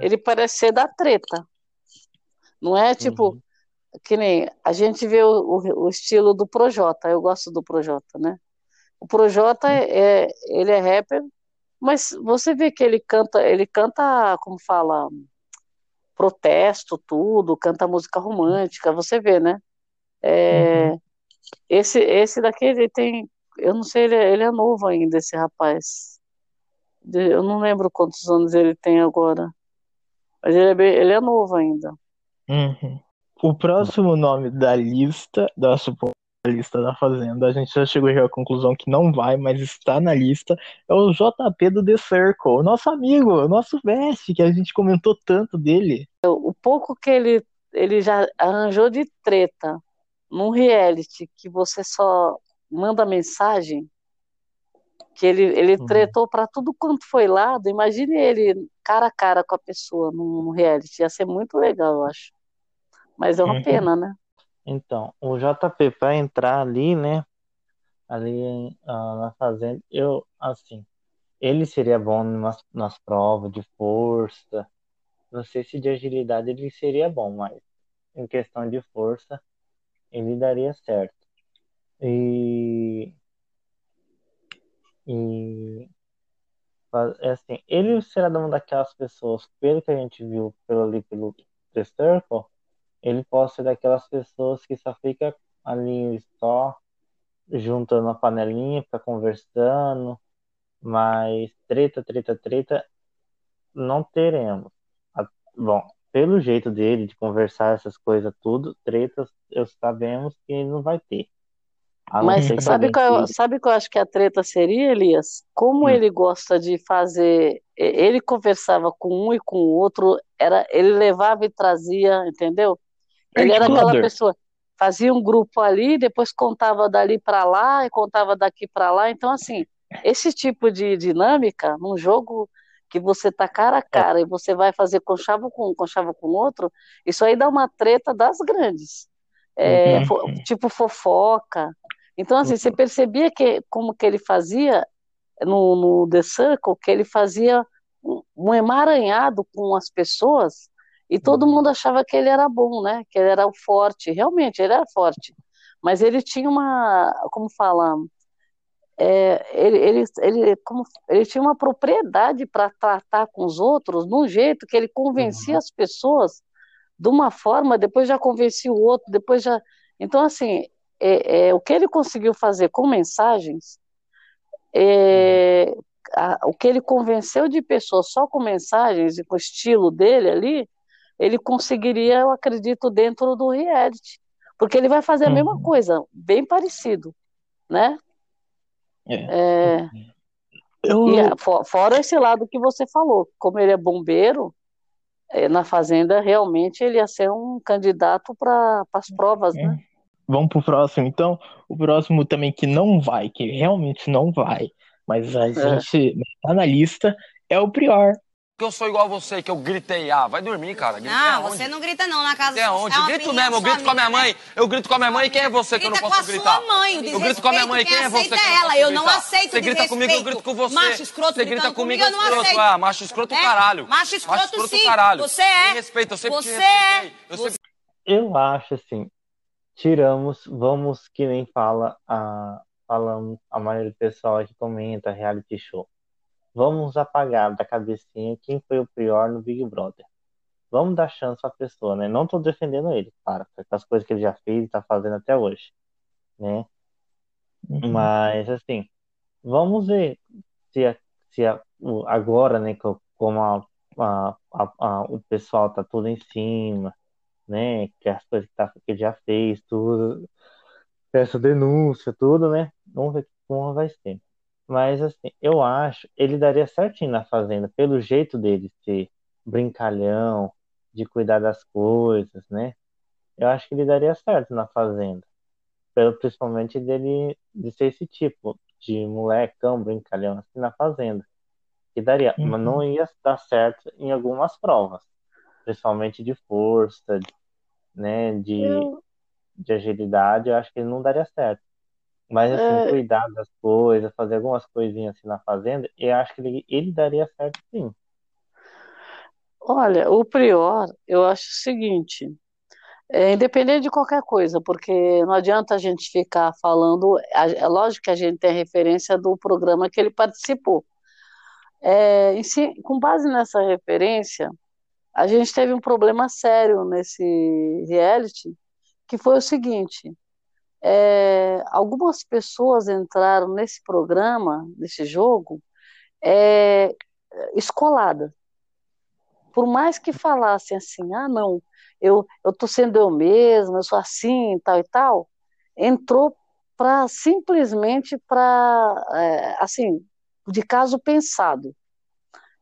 ele parece ser da treta. Não é tipo. Uhum. Que nem a gente vê o, o, o, estilo do Projota. Eu gosto do Projota, né? O Projota é, ele é rapper, mas você vê que ele canta, ele canta, como fala, protesto, tudo, canta música romântica, você vê, né? É, uhum. esse, esse daqui, ele tem, eu não sei, ele, é, ele é novo ainda, esse rapaz. Eu não lembro quantos anos ele tem agora. Mas ele é, bem, ele é novo ainda. Uhum. O próximo nome da lista, da suposta lista da Fazenda, a gente já chegou à conclusão que não vai, mas está na lista, é o JP do The Circle, o nosso amigo, o nosso veste, que a gente comentou tanto dele. O pouco que ele, ele já arranjou de treta num reality que você só manda mensagem, que ele, ele uhum. tretou para tudo quanto foi lado, imagine ele cara a cara com a pessoa num reality, ia ser muito legal, eu acho. Mas é uma uhum. pena, né? Então, o JP para entrar ali, né? Ali uh, na fazenda, eu assim, ele seria bom nas, nas provas de força. Não sei se de agilidade ele seria bom, mas em questão de força ele daria certo. E e é assim, ele será uma daquelas pessoas, pelo que a gente viu pelo ali pelo The Circle, ele pode ser daquelas pessoas que só fica ali só juntando a panelinha, fica conversando, mas treta, treta, treta, não teremos. Bom, pelo jeito dele de conversar essas coisas tudo, tretas, eu sabemos que não vai ter. Mas sabe qual, eu, sabe qual eu acho que a treta seria, Elias? Como hum. ele gosta de fazer. Ele conversava com um e com o outro, era, ele levava e trazia, entendeu? Ele era aquela pessoa, fazia um grupo ali, depois contava dali para lá e contava daqui para lá. Então, assim, esse tipo de dinâmica, num jogo que você tá cara a é. cara é. e você vai fazer conchavo com um, conchavo com outro, isso aí dá uma treta das grandes. É, uhum. fo, tipo fofoca. Então, assim, uhum. você percebia que como que ele fazia no, no The Circle, que ele fazia um, um emaranhado com as pessoas e todo uhum. mundo achava que ele era bom, né? Que ele era o forte. Realmente, ele era forte. Mas ele tinha uma, como fala, é, ele, ele, ele, como, ele tinha uma propriedade para tratar com os outros, num jeito que ele convencia uhum. as pessoas de uma forma, depois já convencia o outro, depois já. Então, assim, é, é o que ele conseguiu fazer com mensagens, é, uhum. a, o que ele convenceu de pessoas só com mensagens e com o estilo dele ali, ele conseguiria, eu acredito, dentro do reality. Porque ele vai fazer a mesma uhum. coisa, bem parecido, né? É. é... Eu... E, fora esse lado que você falou, como ele é bombeiro, é, na Fazenda, realmente ele ia ser um candidato para as provas, né? É. Vamos pro próximo, então. O próximo também que não vai, que realmente não vai, mas a é. gente tá na lista, é o Prior que eu sou igual a você, que eu gritei. Ah, vai dormir, cara. Gritei não, aonde? você não grita não na casa. É onde? É grito mesmo, eu grito com a minha mãe. Né? Eu grito com a minha mãe. Quem é você que eu não posso gritar? Com a sua mãe, eu grito com a minha mãe. Quem é você que eu não ela. Eu não aceito Você grita comigo, eu grito com você. Macho escroto, você grita comigo, eu não aceito. Ah, macho escroto é? caralho. Macho escroto, macho escroto sim. caralho. Você é. Me respeita, eu sempre você te é. Eu, sempre... eu acho assim, tiramos, vamos que nem fala a falamos a maioria do pessoal que comenta reality show. Vamos apagar da cabecinha quem foi o pior no Big Brother. Vamos dar chance à pessoa, né? Não tô defendendo ele, claro, as coisas que ele já fez e tá fazendo até hoje, né? Uhum. Mas, assim, vamos ver se, a, se a, agora, né, como a, o pessoal tá tudo em cima, né? Que as coisas que, tá, que ele já fez, tudo, essa denúncia, tudo, né? Vamos ver como vai ser. Mas, assim, eu acho, ele daria certinho na Fazenda, pelo jeito dele ser brincalhão, de cuidar das coisas, né? Eu acho que ele daria certo na Fazenda. Pelo, principalmente dele, de ser esse tipo de molecão, brincalhão, assim, na Fazenda. Que daria, uhum. mas não ia dar certo em algumas provas. Principalmente de força, né? De, eu... de agilidade, eu acho que ele não daria certo. Mas assim, é... cuidar das coisas, fazer algumas coisinhas assim na fazenda, eu acho que ele, ele daria certo sim. Olha, o Prior, eu acho o seguinte, é, independente de qualquer coisa, porque não adianta a gente ficar falando, é lógico que a gente tem a referência do programa que ele participou. É, si, com base nessa referência, a gente teve um problema sério nesse reality, que foi o seguinte, é, algumas pessoas entraram nesse programa, nesse jogo, é, escolada. Por mais que falassem assim, ah, não, eu estou sendo eu mesma, eu sou assim, tal e tal, entrou para simplesmente para, é, assim, de caso pensado.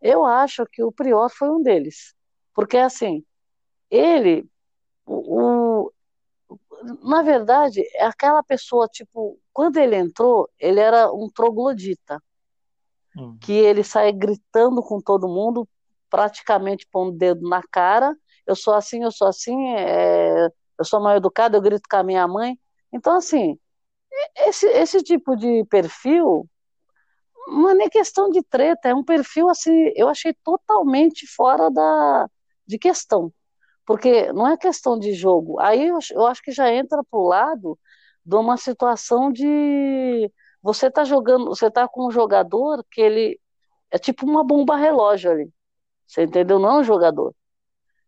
Eu acho que o Prior foi um deles, porque assim, ele, o, na verdade, aquela pessoa, tipo, quando ele entrou, ele era um troglodita. Hum. Que ele sai gritando com todo mundo, praticamente pondo o dedo na cara. Eu sou assim, eu sou assim, é, eu sou mal educado, eu grito com a minha mãe. Então, assim, esse, esse tipo de perfil não é nem questão de treta, é um perfil assim, eu achei totalmente fora da, de questão. Porque não é questão de jogo. Aí eu, eu acho que já entra para o lado de uma situação de você tá jogando, você tá com um jogador que ele é tipo uma bomba relógio ali. Você entendeu? Não é um jogador.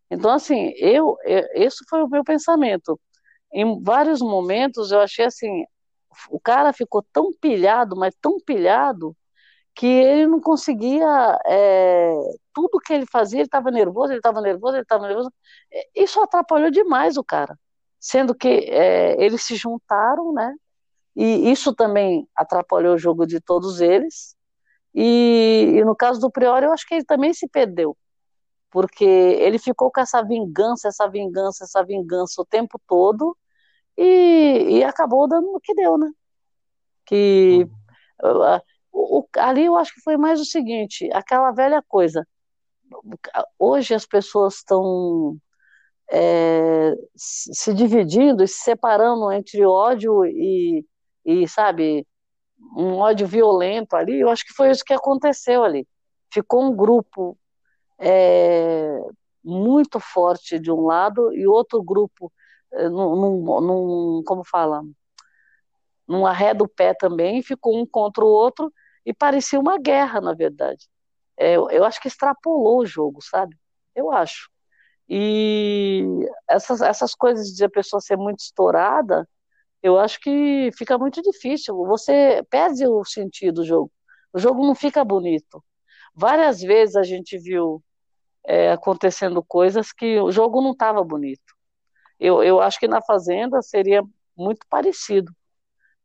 Então, assim, eu, eu, esse foi o meu pensamento. Em vários momentos eu achei assim, o cara ficou tão pilhado, mas tão pilhado, que ele não conseguia. É, tudo que ele fazia, ele estava nervoso, ele estava nervoso, ele estava nervoso. Isso atrapalhou demais o cara. Sendo que é, eles se juntaram, né? E isso também atrapalhou o jogo de todos eles. E, e no caso do Priori, eu acho que ele também se perdeu. Porque ele ficou com essa vingança, essa vingança, essa vingança o tempo todo. E, e acabou dando no que deu, né? Que. Uhum o, ali eu acho que foi mais o seguinte, aquela velha coisa. Hoje as pessoas estão é, se dividindo e se separando entre ódio e, e, sabe, um ódio violento ali. Eu acho que foi isso que aconteceu ali. Ficou um grupo é, muito forte de um lado e outro grupo é, num, num, como fala, num arré do pé também, ficou um contra o outro e parecia uma guerra, na verdade. É, eu acho que extrapolou o jogo, sabe? Eu acho. E essas, essas coisas de a pessoa ser muito estourada, eu acho que fica muito difícil. Você perde o sentido do jogo. O jogo não fica bonito. Várias vezes a gente viu é, acontecendo coisas que o jogo não estava bonito. Eu, eu acho que na Fazenda seria muito parecido.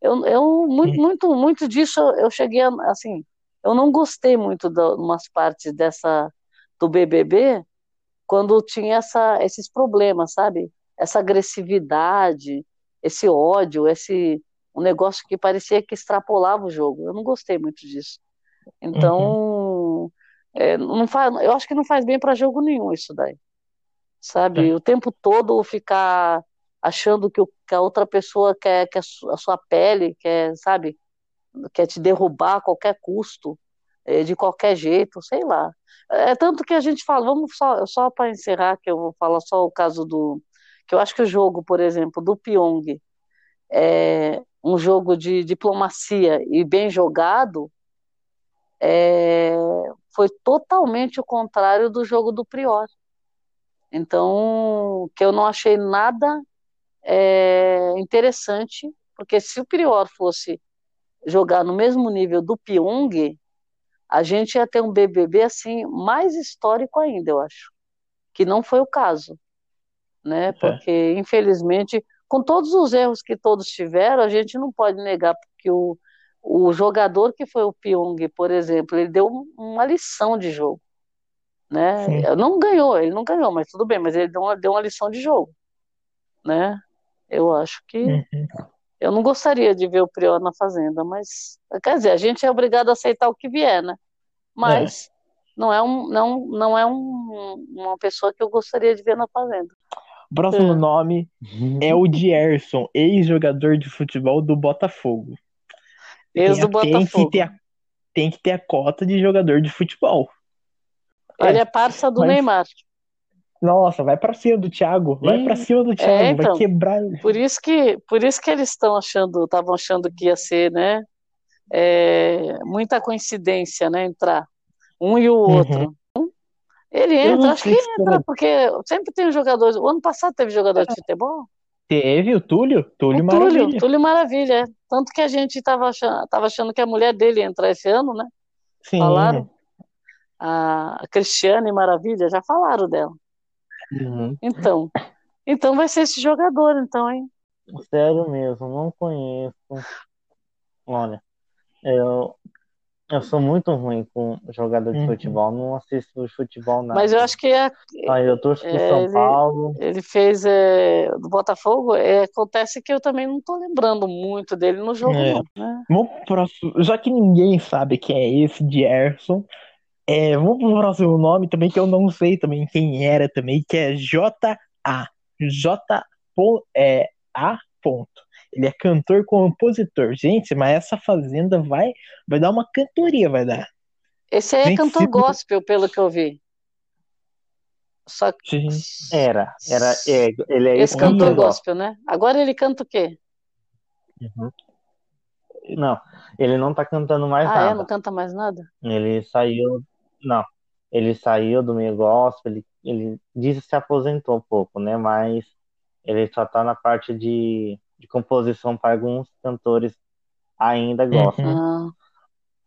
Eu, eu muito, muito, muito disso eu cheguei a, assim, eu não gostei muito de umas partes dessa do BBB quando tinha essa, esses problemas, sabe? Essa agressividade, esse ódio, esse um negócio que parecia que extrapolava o jogo. Eu não gostei muito disso. Então, uhum. é, não faz, eu acho que não faz bem para jogo nenhum isso daí. Sabe? É. O tempo todo ficar achando que, o, que a outra pessoa quer, quer a sua pele, quer, sabe, quer te derrubar a qualquer custo, é, de qualquer jeito, sei lá. É tanto que a gente fala, vamos só, só para encerrar, que eu vou falar só o caso do. que eu acho que o jogo, por exemplo, do Pyong, é um jogo de diplomacia e bem jogado, é, foi totalmente o contrário do jogo do Prior. Então, que eu não achei nada é interessante, porque se o Prior fosse jogar no mesmo nível do Pyong, a gente ia ter um BBB assim mais histórico ainda, eu acho, que não foi o caso, né? É. Porque infelizmente, com todos os erros que todos tiveram, a gente não pode negar que o, o jogador que foi o Pyong, por exemplo, ele deu uma lição de jogo, né? Sim. Não ganhou, ele não ganhou, mas tudo bem, mas ele deu uma, deu uma lição de jogo, né? Eu acho que. Uhum. Eu não gostaria de ver o Prior na Fazenda, mas. Quer dizer, a gente é obrigado a aceitar o que vier, né? Mas. É. Não é, um, não, não é um, uma pessoa que eu gostaria de ver na Fazenda. O próximo é. nome é o Dierson, ex-jogador de futebol do Botafogo. Ex do tem, Botafogo. Tem que, ter a, tem que ter a cota de jogador de futebol. Ele é parça do mas, Neymar. Nossa, vai para cima do Thiago, vai para cima do Thiago, é, então, vai quebrar. Por isso que, por isso que eles estão achando, estavam achando que ia ser, né? É, muita coincidência, né? Entrar um e o uhum. outro. Ele entra, acho que entra, porque sempre tem jogadores. O ano passado teve jogador de futebol? Teve o Túlio, Túlio o Maravilha. Túlio, Túlio Maravilha, é. Tanto que a gente estava achando, tava achando que a mulher dele ia entrar esse ano, né? Sim. Falaram. A Cristiane Maravilha, já falaram dela. Uhum. Então, então vai ser esse jogador, então, hein? Sério mesmo, não conheço. Olha, eu, eu sou muito ruim com jogador de uhum. futebol, não assisto futebol nada. Mas eu acho que é. Aí eu torço pro é, São ele, Paulo. Ele fez é, do Botafogo. É, acontece que eu também não tô lembrando muito dele no jogo, é. não. Né? próximo, já que ninguém sabe quem é esse de Erson, é, vamos pro próximo nome também, que eu não sei também quem era também, que é J.A. J. É, A. Ponto. Ele é cantor compositor. Gente, mas essa fazenda vai, vai dar uma cantoria, vai dar. Esse aí é cantor gospel, pelo que eu vi. Só que... Era, era, é, ele é esse cantor gospel, né? Agora ele canta o quê? Uhum. Não, ele não tá cantando mais ah, nada. Ah, é? Não canta mais nada? Ele saiu não. ele saiu do meio gospel, ele, ele disse que se aposentou um pouco, né? Mas ele só tá na parte de, de composição para alguns cantores ainda gospel. Ah,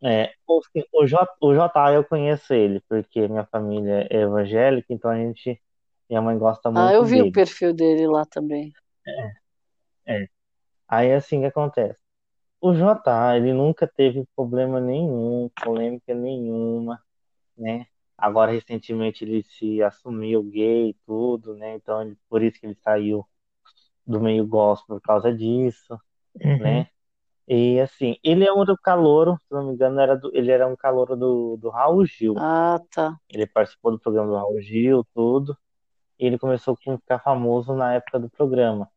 É, o, o, J, o JA eu conheço ele, porque minha família é evangélica, então a gente, minha mãe gosta muito ah, eu vi o dele. perfil dele lá também. É. Aí assim que acontece. O JA, ele nunca teve problema nenhum, polêmica nenhuma, né? Agora, recentemente, ele se assumiu gay e tudo, né? Então, ele- por isso que ele saiu do meio gospel por causa disso, Uhum. né? E assim, ele é um do calouro, se não me engano, era do, ele era um calouro do, do Raul Gil. Ah, tá. Ele participou do programa do Raul Gil, tudo. E ele começou a ficar famoso na época do programa.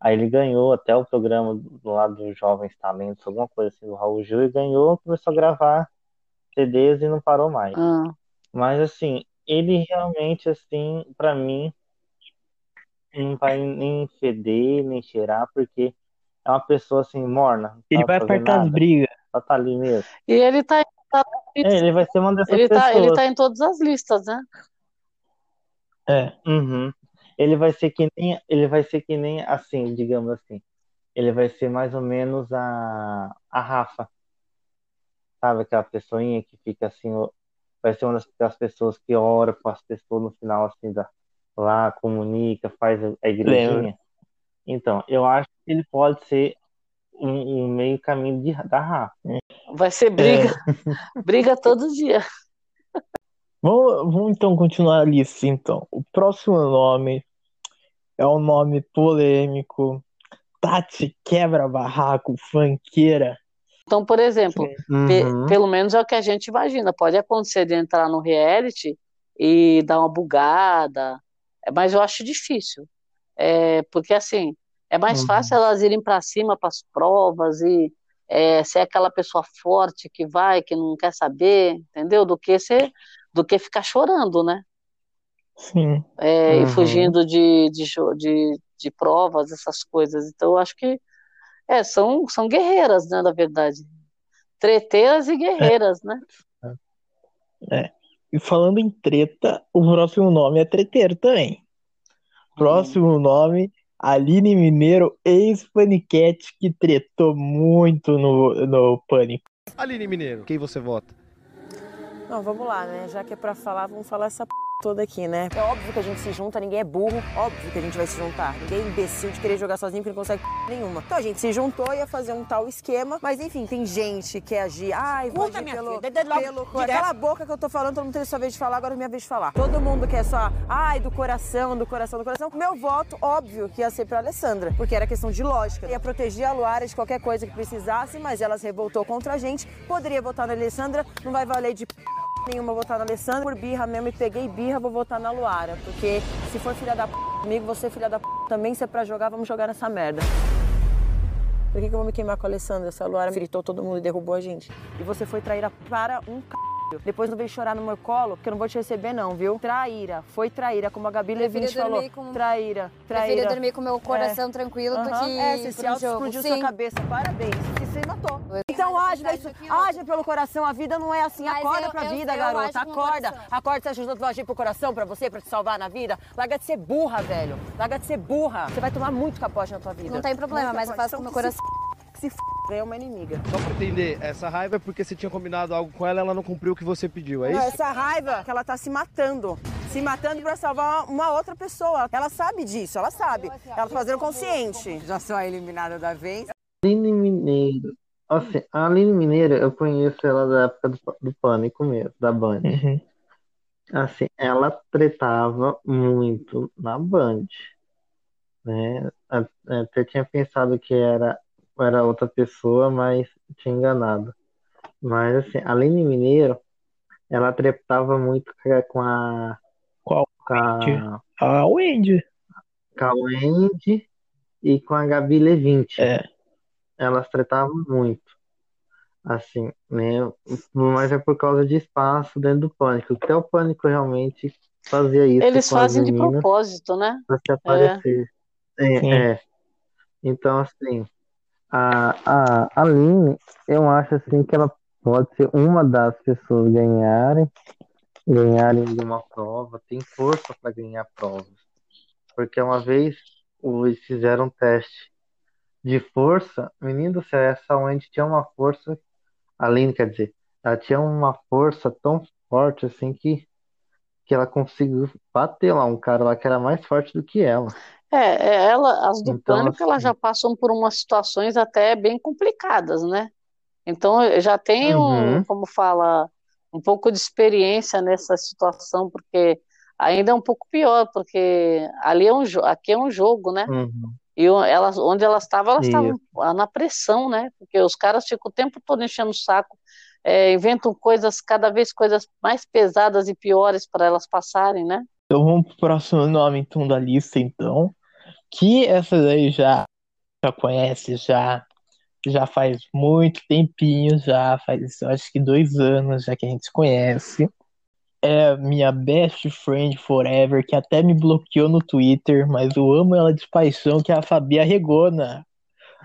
Aí ele ganhou até o programa do lado dos Jovens Talentos, alguma coisa assim, do Raul Gil, e ganhou, começou a gravar CDs e não parou mais. Ah, Mas assim, ele realmente, assim, pra mim, não vai nem feder, nem cheirar, porque é uma pessoa assim, morna, Ele vai fazer apartar as nada, brigas. só tá ali mesmo. e ele tá, tá- É, ele vai ser uma dessas ele tá, ele pessoas. tá em todas as listas, né? É. Uhum. Ele vai ser que nem, ele vai ser que nem assim, digamos assim. Ele vai ser mais ou menos a, a Rafa, sabe? Aquela pessoinha que fica assim, vai ser uma das, pessoas que ora com as pessoas no final, assim, da, lá, comunica, faz a, igrejinha. Então, eu acho que ele pode ser um, um meio caminho de, da Rafa. Vai ser briga, *laughs* briga todo dia. Vamos, vamos então continuar a lista, então. O próximo nome é um nome polêmico. Tati quebra-barraco, funkeira. Então, por exemplo, pe- Uhum. pelo menos é o que a gente imagina. Pode acontecer de entrar no reality e dar uma bugada, é, mas eu acho difícil. É, porque assim, é mais Uhum. fácil elas irem para cima para as provas e é, ser aquela pessoa forte que vai, que não quer saber, entendeu? Do que ser, do que ficar chorando, né? Sim. É, e Uhum. fugindo de, de, de, de provas, essas coisas. Então, eu acho que é, são, são guerreiras, né, na verdade. Treteiras e guerreiras, né? E falando em treta, o próximo nome é treteiro também. Próximo nome, Aline Mineiro, ex-paniquete, que tretou muito no, no Pânico. Aline Mineiro, quem você vota? Não, vamos lá, né? Já que é pra falar, vamos falar essa p... toda aqui, né? É óbvio que a gente se junta, ninguém é burro, óbvio que a gente vai se juntar. Ninguém é imbecil de querer jogar sozinho porque não consegue p... nenhuma. Então a gente se juntou e ia fazer um tal esquema, mas enfim, tem gente que quer agir. Ai, vou Curta, agir minha pelo, filha, logo pelo direto. Cala a boca que eu tô falando, todo mundo teve sua vez de falar, agora é minha vez de falar. Todo mundo quer só, ai, do coração, do coração, do coração. Meu voto, óbvio, que ia ser pra Alessandra, porque era questão de lógica. Ia proteger a Luara de qualquer coisa que precisasse, mas ela se revoltou contra a gente. Poderia votar na Alessandra, não vai valer de p... nenhuma votar na Alessandra. Por birra mesmo, e peguei birra, vou votar na Luara. Porque se for filha da p... comigo, você filha da p... também, se é pra jogar, vamos jogar nessa merda. Por que, que eu vou me queimar com a Alessandra se a Luara fritou todo mundo e derrubou a gente? E você foi traíra para um c... Depois não veio chorar no meu colo, porque eu não vou te receber não, viu? Traíra, foi traíra, como a Gabi Levinte falou. com- Traíra, traíra. Prefiro dormir com meu coração tranquilo do Aham, que É, você se auto-explodiu Sim. sua cabeça. Parabéns, você se matou. Então haja, isso, do que haja pelo coração, a vida não é assim. Mas Acorda eu- pra eu- vida, eu garota. Acorda. coração. Acorda, você ajuda tu a agir pro coração pra você, pra te salvar na vida. Larga de ser burra, velho. Larga de ser burra. Você vai tomar muito capote na tua vida. Não tem problema, Muito mas eu faço com meu que se f- é uma inimiga. Só pra entender, essa raiva é porque você tinha combinado algo com ela ela não cumpriu o que você pediu, é Não, isso? essa raiva que ela tá se matando. Se matando pra salvar uma outra pessoa. Ela sabe disso, ela sabe. Ela tá fazendo consciente. Já sou a eliminada da vez. Aline Mineiro. Assim, a Aline Mineiro, eu conheço ela da época do, do Pânico mesmo, da Band. Uhum. Assim, ela tretava muito na Band, né? Até tinha pensado que era, era outra pessoa, mas tinha enganado. Mas assim, a Aline Mineiro, ela tretava muito com a Qual? com a, A Wendy. com a Wendy e com a Gabi Levinte. É. Elas tretavam muito. Assim, né? Mas é por causa de espaço dentro do pânico. Até o pânico realmente fazia isso Eles fazem de propósito, né? pra se aparecer. É, é. Então, assim, a, a Aline, eu acho assim que ela pode ser uma das pessoas ganharem, ganharem uma prova, tem força para ganhar provas. Porque uma vez eles fizeram um teste de força, menino do céu, essa tinha uma força, além, quer dizer, ela tinha uma força tão forte assim que, que ela conseguiu bater lá um cara lá que era mais forte do que ela. É, é, ela, as do Então, pânico, elas assim, já passam por umas situações até bem complicadas, né? Então já tem um, Uhum. como fala, um pouco de experiência nessa situação, porque ainda é um pouco pior, porque ali é um, aqui é um jogo, né? uhum. E o- elas, onde elas estavam, elas estavam na pressão, né? Porque os caras ficam o tempo todo enchendo o saco, é, inventam coisas, cada vez coisas mais pesadas e piores para elas passarem, né? Então vamos pro próximo nome então da lista, então. Que essa daí já, já conhece, já, já faz muito tempinho, já faz eu acho que dois anos já que a gente se conhece. É minha best friend forever, que até me bloqueou no Twitter, mas eu amo ela de paixão, que é a Fabi Arregona.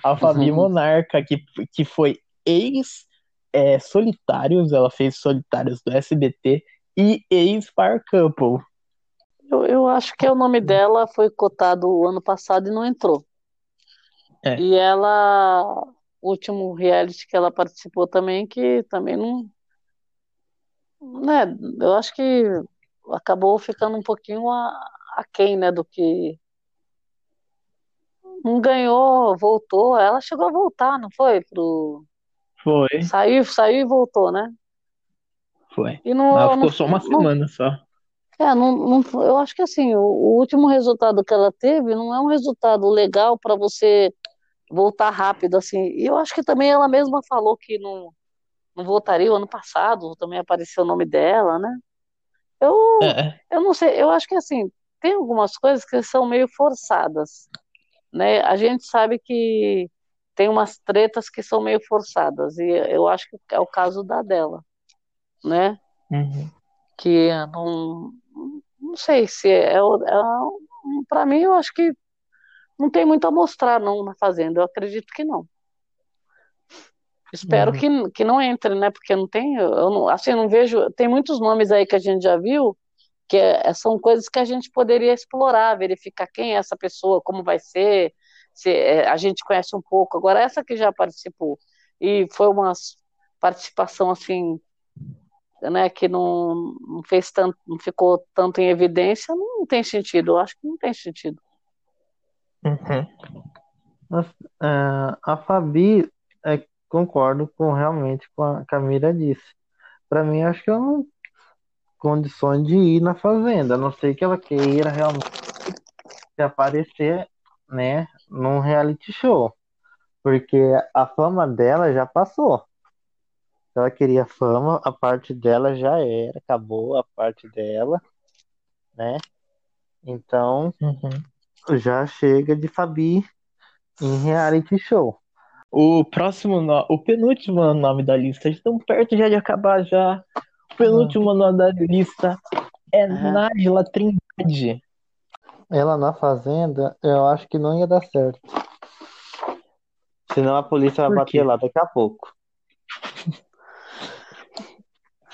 A Fabi Monarca, que, que foi ex é, Solitários, ela fez Solitários do SBT e ex Power Couple. Eu, eu acho que o nome dela foi cotado o ano passado e não entrou. É. E ela, o último reality que ela participou também, que também não, né, eu acho que acabou ficando um pouquinho a- aquém, né, do que não ganhou, voltou, ela chegou a voltar, não foi? Pro, Foi, saiu, saiu e voltou, né? foi. E não, Ela não, ficou só uma não, semana só. É, não, não, eu acho que assim, o, o último resultado que ela teve não é um resultado legal para você voltar rápido, assim. E eu acho que também ela mesma falou que não, não voltaria o ano passado, também apareceu o nome dela, né? Eu, É, eu não sei, eu acho que assim, tem algumas coisas que são meio forçadas, né? A gente sabe que tem umas tretas que são meio forçadas, e eu acho que é o caso da dela, né? uhum. Que não, não sei se é, o- é para mim eu acho que não tem muito a mostrar não na Fazenda, eu acredito que não. Espero Uhum. que, que não entre, né? Porque não tem, eu não, assim, eu não vejo, tem muitos nomes aí que a gente já viu que é- são coisas que a gente poderia explorar, verificar quem é essa pessoa, como vai ser, se é, a gente conhece um pouco. Agora, essa que já participou e foi uma participação assim, né, que não, não fez tanto, não ficou tanto em evidência, não tem sentido. Eu acho que não tem sentido. Uhum. Mas, é, a Fabi, é, concordo com realmente com a Camila disse. Pra mim, acho que ela não condições de ir na fazenda, a não ser que ela queira realmente aparecer, né, num reality show. Porque a fama dela já passou. Se ela queria fama, a parte dela já era, acabou a parte dela, né? Então, Uhum. já chega de Fabi em reality show. O próximo, no... o penúltimo nome da lista, estamos perto já de acabar já. O penúltimo nome da lista é Nájila Trindade. Ela na fazenda, eu acho que não ia dar certo. Senão a polícia vai bater lá daqui a pouco.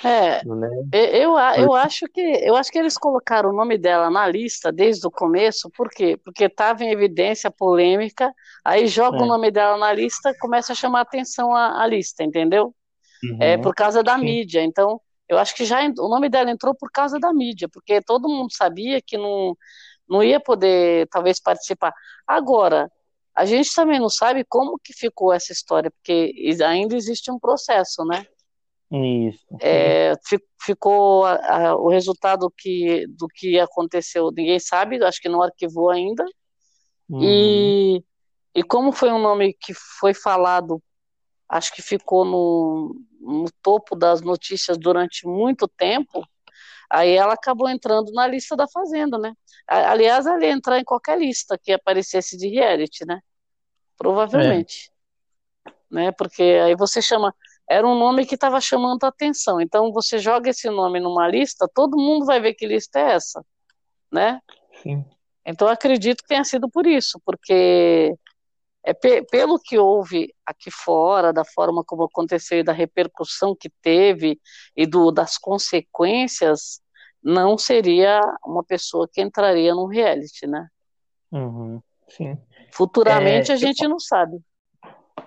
É, Né? eu, eu, acho que eu acho que eles colocaram o nome dela na lista desde o começo, por quê? Porque estava em evidência polêmica, aí joga o É. nome dela na lista, começa a chamar atenção a, a lista, entendeu? É Uhum. por causa da Sim. mídia. Então, eu acho que já o nome dela entrou por causa da mídia, porque todo mundo sabia que não, não ia poder, talvez, participar. Agora, a gente também não sabe como que ficou essa história, porque ainda existe um processo, né? Isso. É, fi- ficou a- a- o resultado que, do que aconteceu, ninguém sabe, acho que não arquivou ainda. Uhum. E, e como foi um nome que foi falado, acho que ficou no, no topo das notícias durante muito tempo, aí ela acabou entrando na lista da Fazenda, né? Aliás, ela ia entrar em qualquer lista que aparecesse de reality, né? Provavelmente. Né? Porque aí você chama. Era um nome que estava chamando a atenção. Então você joga esse nome numa lista, todo mundo vai ver que lista é essa, né? Sim. Então eu acredito que tenha sido por isso, porque é pe pelo que houve aqui fora, da forma como aconteceu e da repercussão que teve e do, das consequências, não seria uma pessoa que entraria no reality, né? Uhum. Sim. Futuramente É, a gente não sabe.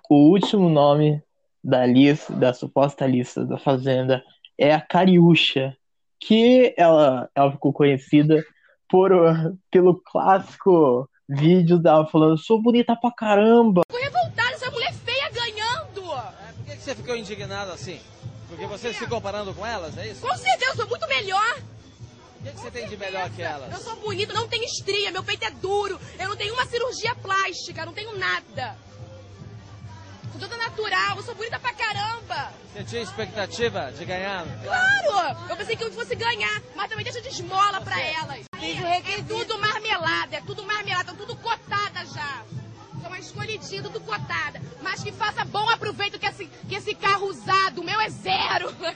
O último nome da lista, da suposta lista da Fazenda é a Cariúcha, que ela, ela ficou conhecida por, pelo clássico vídeo dela falando: sou bonita pra caramba. Tô revoltada, essa mulher feia ganhando! Por que, que você ficou indignado assim? Porque você se comparando com elas, é isso? Com certeza, eu sou muito melhor! O que, que você tem de melhor que elas? Eu sou bonita, não tenho estria, meu peito é duro, eu não tenho uma cirurgia plástica, não tenho nada. Sou toda natural, eu sou bonita pra caramba! Você tinha expectativa de ganhar? Claro! Eu pensei que eu fosse ganhar, mas também deixa de esmola pra elas. É tudo marmelada, é tudo marmelada, tudo cotada já. São uma escolhidinha, tudo cotada. Mas que faça bom aproveito que esse, que esse carro usado, o meu é zero. *laughs*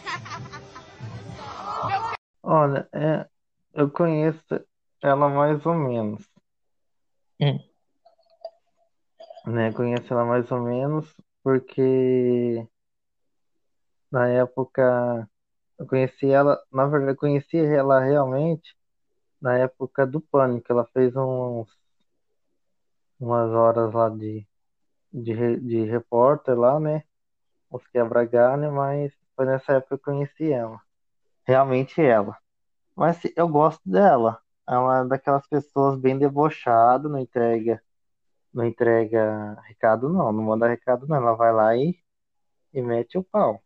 Meu Olha, é, eu conheço ela mais ou menos. Hum. Né, conheço ela mais ou menos porque na época eu conheci ela, na verdade, eu conheci ela realmente na época do Pânico. Ela fez uns umas horas lá de, de, de repórter lá, né? Os quebra-galho, mas foi nessa época que eu conheci ela. Realmente ela. Mas eu gosto dela. É uma daquelas pessoas bem debochadas, não entrega, não entrega recado não, não manda recado não. Ela vai lá e, e mete o pau.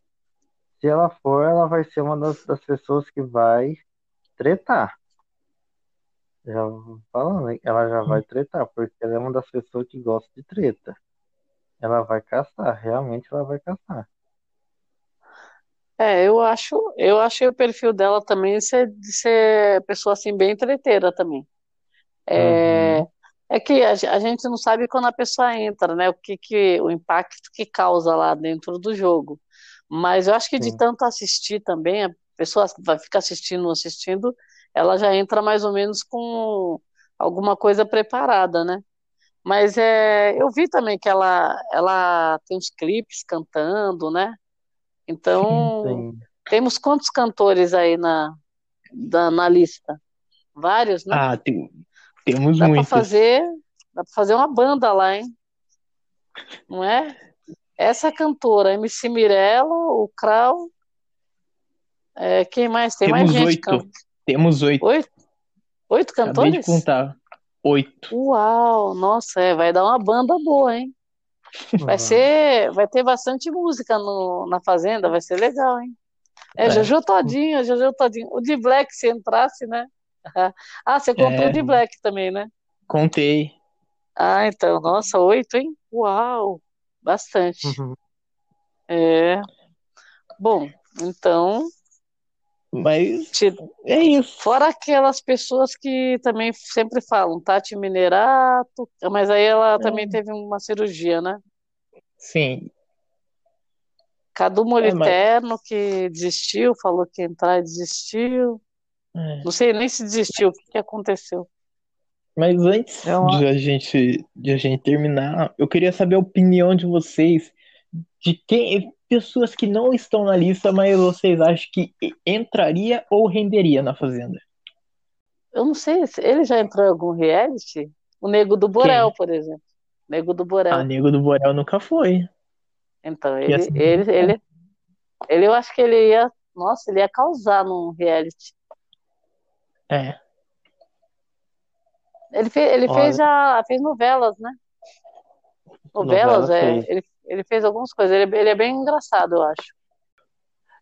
Se ela for, ela vai ser uma das, das pessoas que vai tretar. Já falando, ela já vai tretar, porque ela é uma das pessoas que gosta de treta. Ela vai caçar, realmente ela vai caçar. É, eu acho, eu achei o perfil dela também ser, de ser pessoa assim bem treteira também. É, Uhum. É que a, a gente não sabe quando a pessoa entra, né? O que que, o impacto que causa lá dentro do jogo. Mas eu acho que de Sim. tanto assistir também, a pessoa vai ficar assistindo, assistindo, ela já entra mais ou menos com alguma coisa preparada, né? Mas é, eu vi também que ela, ela tem uns clipes cantando, né? Então, Sim. temos quantos cantores aí na, da- na lista? Vários, né? Ah, tem- temos Dá para muitos. fazer, dá para fazer uma banda lá, hein? Não é? Essa cantora, MC Mirella, o Krau, é, quem mais? Tem mais Temos gente oito. can- Temos oito. Oito? Oito Acabei de cantores? contar. Oito. Uau, nossa, é, vai dar uma banda boa, hein? Vai Uhum. ser, vai ter bastante música no, na Fazenda, vai ser legal, hein? É, É. Jojo Todinho, Jojo Todinho. O de Black, se entrasse, né? *laughs* Ah, você contou É. de Black também, né? Contei. Ah, então, nossa, oito, hein? Uau, bastante. Uhum. É. Bom, então, Mas te- é isso. fora aquelas pessoas que também sempre falam, Tati Minerato, mas aí ela também teve uma cirurgia, né? Sim. Cadu É, mas- Moliterno, que desistiu, falou que ia entrar e desistiu. É. Não sei nem se desistiu, o que que aconteceu? Mas antes Eu de a gente, de a gente terminar, eu queria saber a opinião de vocês de quem, pessoas que não estão na lista, mas vocês acham que entraria ou renderia na Fazenda? Eu não sei, se ele já entrou em algum reality? O Nego do Borel, por exemplo. Nego do Borel. A Nego do Borel nunca foi. Então, ele, assim, ele, ele, ele, eu acho que ele ia, nossa, ele ia causar num reality. É. Ele fez, ele Olha. fez já, fez novelas, né? Novelas, Novela é. Ele, ele fez algumas coisas. Ele, ele é bem engraçado, eu acho.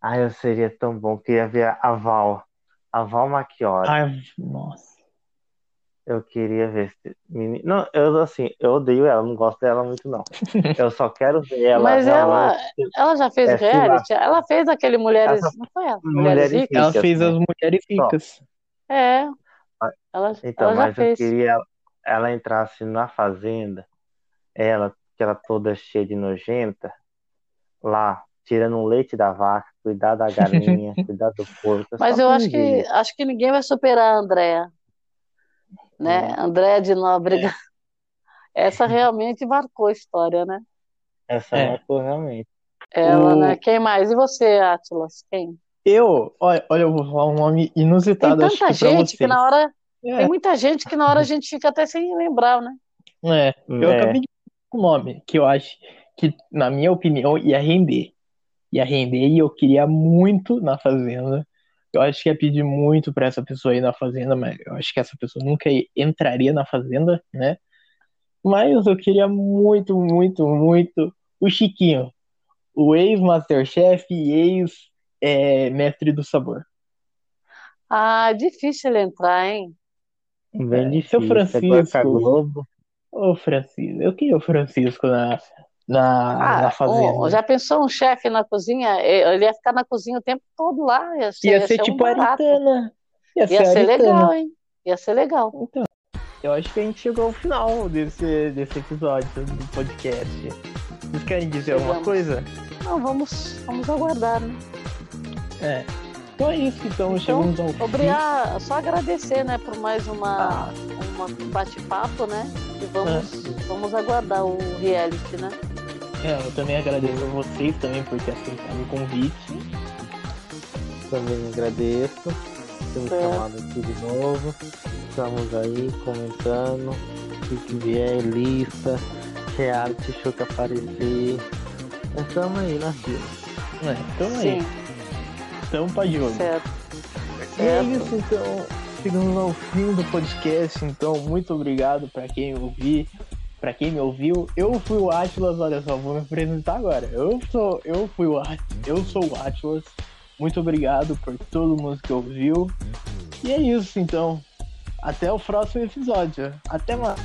Ah, eu seria tão bom. Queria ver a Val. A Val Machiori. Ai, nossa. Eu queria ver esse menino. Não, eu assim, eu odeio ela, não gosto dela muito, não. *laughs* Eu só quero ver ela Mas ela, realmente. ela já fez É, reality? Ela fez aquele Mulheres, Essa- não foi ela? Mulheres Mulheres Ricas? Ela fez né? as mulheres Só. É. Ela, Então, ela já mas eu fez. queria ela entrasse na fazenda, ela, que ela toda cheia de nojenta, lá, tirando o leite da vaca, cuidar da galinha, *laughs* cuidar do porco. é Mas eu acho que acho que ninguém vai superar a Andréa, né? Andréa de Nóbrega. *laughs* Essa realmente marcou a história, né? Essa É. marcou realmente. Ela, O- né? Quem mais? E você, Atlas? Quem? Eu, olha, olha, eu vou falar um nome Tem inusitado, acho tanta gente que na hora. É. Tem muita gente que na hora a gente fica até sem lembrar, né? É, eu É. acabei de um nome que eu acho que, na minha opinião, ia render. Ia render e eu queria muito na Fazenda. Eu acho que ia pedir muito pra essa pessoa ir na Fazenda, mas eu acho que essa pessoa nunca entraria na Fazenda, né? Mas eu queria muito, muito, muito o Chiquinho. O ex-Masterchef e ex-Mestre do Sabor. Ah, é difícil ele entrar, hein? Bem É, difícil. seu Francisco. Ô, Francisco, eu queria o Francisco na, na, na Ah, Fazenda. um- já pensou um chefe na cozinha? Eh, Ele ia ficar na cozinha o tempo todo lá. Ia ser, Ia ia ser ser um tipo a barato. Aritana. Ia Ia ser a ser Aritana. legal, hein? Ia ser legal. Então, eu acho que a gente chegou ao final desse, desse episódio do podcast. Vocês querem dizer alguma Chegamos. coisa? Não, vamos, vamos aguardar, né? É. Então é isso, então, Então, chegamos ao fim. obrigado, só agradecer, né, por mais uma, Ah. uma um bate-papo, né? E vamos, vamos aguardar o reality, né? É, eu também agradeço a vocês também por ter aceitado o convite. Também agradeço por me É. chamado aqui de novo. Estamos aí comentando. O que vier, lista, reality show que aparecer. Estamos aí na fila. É, então aí. Sim, Então pra jogo. certo. E é isso, então. Chegamos ao fim do podcast. Então, muito obrigado pra quem ouviu. Pra quem me ouviu, eu fui o Atlas, olha só, vou me apresentar agora. Eu sou, eu fui o At- eu sou o Atlas. Muito obrigado por todo mundo que ouviu. E é isso, então. Até o próximo episódio. Até mais.